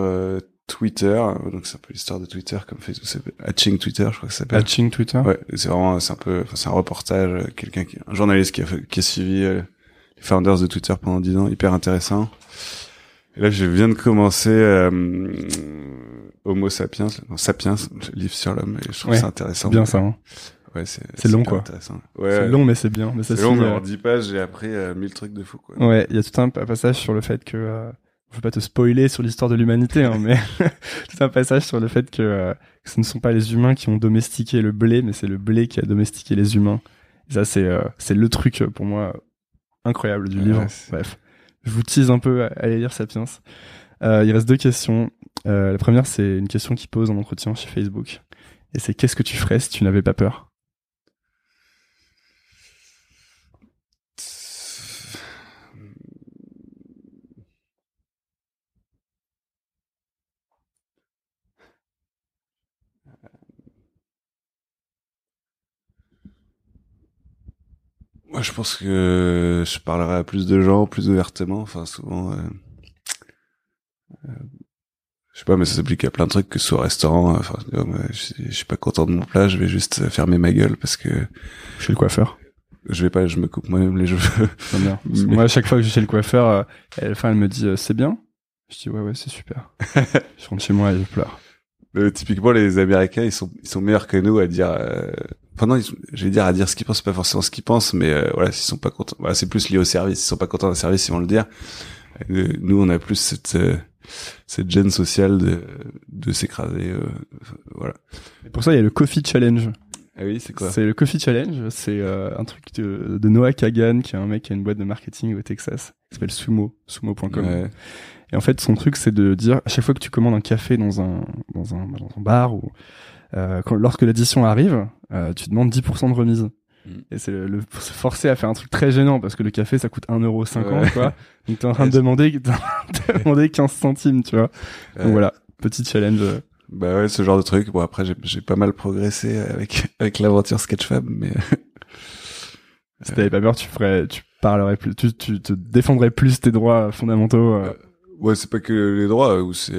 S1: Twitter, donc c'est un peu l'histoire de Twitter comme Facebook, c'est Hatching Twitter, je crois que ça s'appelle.
S2: Hatching Twitter?
S1: Ouais, c'est vraiment, c'est un peu, c'est un reportage, euh, quelqu'un qui, un journaliste qui a, qui a suivi euh, les founders de Twitter pendant dix ans, hyper intéressant. Et là, je viens de commencer euh, Homo sapiens, non, Sapiens, livre sur l'homme, et je trouve ça intéressant.
S2: Bien ça. Hein.
S1: Ouais, c'est
S2: c'est long quoi.
S1: Ouais,
S2: c'est long mais c'est bien. Mais
S1: c'est long mais en 10 pages j'ai appris euh, mille trucs de fou quoi.
S2: Ouais, il y a tout un passage sur le fait que je veux pas te spoiler sur l'histoire de l'humanité, hein, mais <laughs> c'est un passage sur le fait que, euh, que, ce ne sont pas les humains qui ont domestiqué le blé, mais c'est le blé qui a domestiqué les humains. Et ça, c'est euh, c'est le truc euh, pour moi incroyable du livre. Bref, je vous tease un peu à aller lire Sapiens. Euh, il reste deux questions. Euh, la première, c'est une question qui pose en entretien chez Facebook. Et c'est qu'est-ce que tu ferais si tu n'avais pas peur?
S1: Moi, je pense que je parlerai à plus de gens, plus ouvertement. Enfin, souvent, euh, euh, je sais pas, mais ça s'applique à plein de trucs que ce soit au restaurant. Enfin, je, suis pas content de mon plat, je vais juste fermer ma gueule parce que.
S2: Chez le coiffeur.
S1: Je vais pas, je me coupe moi-même les cheveux. <laughs>
S2: Moi, à chaque fois que je vais chez le coiffeur, euh, elle me dit c'est bien? Je dis ouais, ouais, c'est super. <laughs> je rentre chez moi et je pleure.
S1: Typiquement, les Américains, ils sont, ils sont meilleurs que nous à dire pendant je vais dire à dire ce qu'ils pensent pas forcément ce qu'ils pensent mais euh, voilà s'ils sont pas contents voilà, c'est plus lié au service. S'ils sont pas contents d'un service ils vont le dire. Euh, nous on a plus cette euh, cette gêne sociale de de s'écraser voilà.
S2: Et pour ça il y a le coffee challenge.
S1: Ah oui, c'est quoi?
S2: C'est le Coffee Challenge. C'est un truc de, de, Noah Kagan, qui est un mec qui a une boîte de marketing au Texas, qui s'appelle Sumo, sumo.com. Et en fait, son truc, c'est de dire à chaque fois que tu commandes un café dans un dans un, dans un bar ou euh, quand, lorsque l'édition arrive, euh, tu demandes 10% de remise. Mm. Et c'est le, le, se forcer à faire un truc très gênant parce que le café ça coûte 1,50€ ouais. quoi. <laughs> Donc t'es en train de demander, de demander 15 centimes, tu vois. Donc voilà, petit challenge.
S1: Bah ouais, ce genre de truc. Bon après j'ai pas mal progressé avec avec l'aventure Sketchfab, mais
S2: si t'avais pas peur, tu ferais, tu parlerais plus, tu, tu te défendrais plus tes droits fondamentaux. Euh.
S1: Ouais, c'est pas que les droits, ou c'est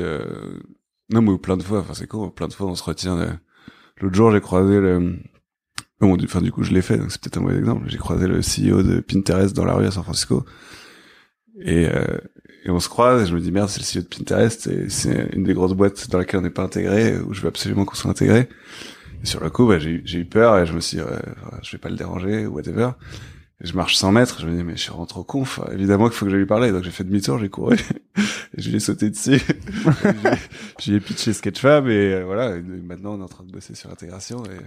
S1: non, mais plein de fois, enfin c'est cool, plein de fois on se retient. Euh, l'autre jour j'ai croisé le... Bon, enfin du coup je l'ai fait, donc c'est peut-être un mauvais exemple. J'ai croisé le CEO de Pinterest dans la rue à San Francisco. Et, euh, et on se croise et je me dis merde c'est le CEO de Pinterest et c'est une des grosses boîtes dans laquelle on n'est pas intégré, où je veux absolument qu'on soit intégré. Et sur le coup, bah, j'ai eu peur et je me suis dit, je vais pas le déranger whatever je marche 100 mètres, je me dis mais je suis rentré au conf, évidemment qu'il faut que je lui parler, donc j'ai fait demi-tour, j'ai couru, <laughs> et je lui ai sauté dessus, <laughs> j'ai pitché Sketchfab et euh, voilà, maintenant on est en train de bosser sur l'intégration et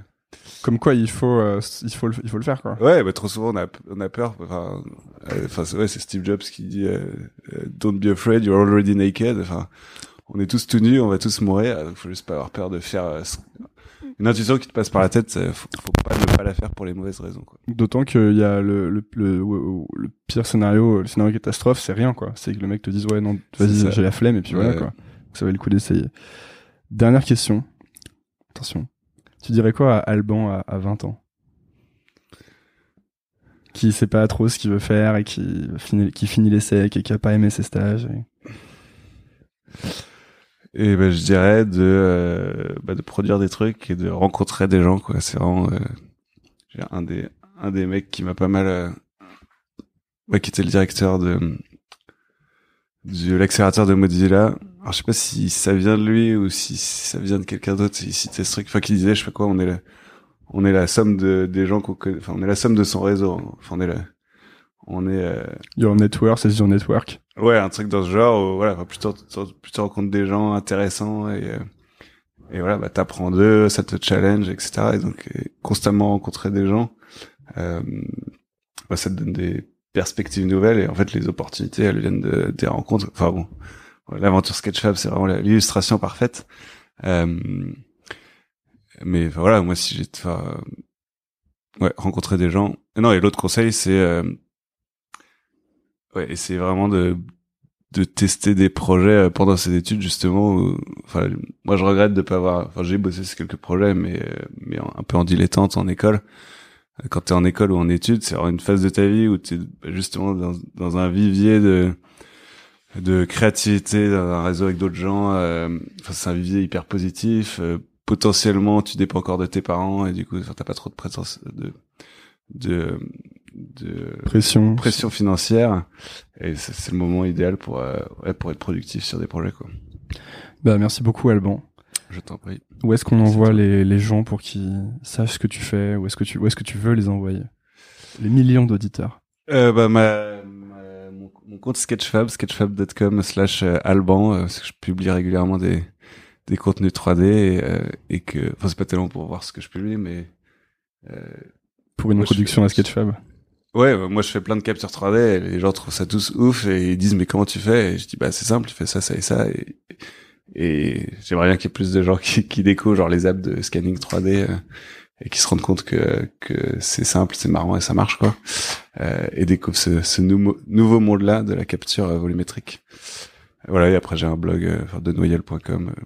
S2: comme quoi il faut euh, il faut le, il faut le faire quoi.
S1: Ouais, bah trop souvent on a on a peur. Enfin euh, enfin ouais, c'est Steve Jobs qui dit don't be afraid, you're already naked, enfin on est tous tout nus, on va tous mourir, donc faut juste pas avoir peur de faire <laughs> une intuition qui te passe par la tête, faut, faut pas ne pas la faire pour les mauvaises raisons.
S2: D'autant qu'il y a le, le, le, pire scénario, le scénario catastrophe, c'est rien quoi. C'est que le mec te dise ouais non, vas-y j'ai la flemme et puis voilà quoi. Ça valait le coup d'essayer. Dernière question. Attention. Tu dirais quoi à Alban à, à 20 ans? Qui sait pas trop ce qu'il veut faire et qui finit, qui finit l'essai et qui a pas aimé ses stages.
S1: Et ben, je dirais de, euh, bah, de produire des trucs et de rencontrer des gens, quoi. C'est vraiment euh, un des un des mecs qui m'a pas mal, euh, bah, qui était le directeur de de l'accélérateur de Mozilla. Alors je sais pas si ça vient de lui ou si, ça vient de quelqu'un d'autre. Il citait ce truc, enfin qui disait, je sais pas quoi, on est la, on est la somme de des gens qu'on connaît, enfin on est la somme de son réseau. Enfin on est la, on est euh...
S2: your network c'est your network.
S1: Ouais un truc dans ce genre où, voilà plutôt plutôt rencontre des gens intéressants et euh, et voilà bah t'apprends d'eux ça te challenge etc et donc constamment rencontrer des gens euh, bah, ça te donne des perspectives nouvelles et en fait les opportunités elles viennent de, des rencontres. Enfin bon l'aventure Sketchfab c'est vraiment l'illustration parfaite. Euh, mais voilà moi si j'ai ouais rencontrer des gens. Non et l'autre conseil c'est euh, Ouais, et c'est vraiment de de tester des projets euh, pendant ces études justement. enfin, moi je regrette de pas avoir. Enfin, j'ai bossé sur quelques projets, mais euh, mais un peu en dilettante en école. Euh, quand t'es en école ou en études, c'est une phase de ta vie où t'es justement dans, dans un vivier de de créativité, dans un réseau avec d'autres gens. enfin, c'est un vivier hyper positif. potentiellement, tu dépends encore de tes parents et du coup, t'as pas trop de présence de de de
S2: pression
S1: pression financière et c'est le moment idéal pour euh, ouais, pour être productif sur des projets quoi.
S2: Bah merci beaucoup Alban.
S1: Je t'en prie.
S2: Où est-ce qu'on envoie les, les gens pour qu'ils sachent ce que tu fais? Où est-ce que tu où est-ce que tu veux les envoyer? Les millions d'auditeurs.
S1: Euh, bah ma, mon, mon, compte Sketchfab sketchfab.com slash euh, Alban parce que je publie régulièrement des des contenus 3D et, et que enfin c'est pas tellement pour voir ce que je publie mais
S2: pour une introduction à Sketchfab
S1: Ouais, moi je fais plein de captures 3D, et les gens trouvent ça tous ouf et ils disent mais comment tu fais? Et je dis bah c'est simple, tu fais ça, ça et ça et, et j'aimerais bien qu'il y ait plus de gens <laughs> qui, qui découvrent genre les apps de scanning 3D euh, et qui se rendent compte que que c'est simple, c'est marrant et ça marche quoi. Euh, et découvrent ce, ce nouveau nouveau monde là de la capture euh, volumétrique. Voilà, et après j'ai un blog euh, de noyel.com euh,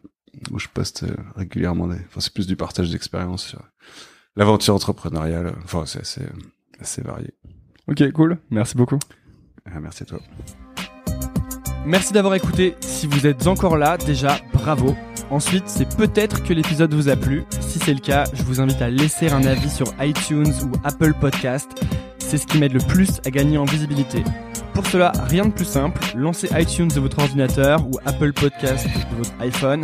S1: où je poste régulièrement des enfin c'est plus du partage d'expérience sur l'aventure entrepreneuriale. Enfin c'est assez assez varié.
S2: Ok, cool. Merci beaucoup.
S1: Ah, merci à toi.
S2: Merci d'avoir écouté. Si vous êtes encore là, déjà, bravo. Ensuite, c'est peut-être que l'épisode vous a plu. Si c'est le cas, je vous invite à laisser un avis sur iTunes ou Apple Podcast. C'est ce qui m'aide le plus à gagner en visibilité. Pour cela, rien de plus simple, lancez iTunes de votre ordinateur ou Apple Podcast de votre iPhone.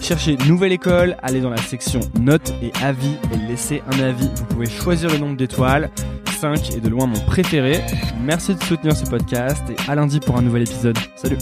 S2: Cherchez Nouvelle École, allez dans la section Notes et Avis et laissez un avis. Vous pouvez choisir le nombre d'étoiles. 5 est de loin mon préféré. Merci de soutenir ce podcast et à lundi pour un nouvel épisode. Salut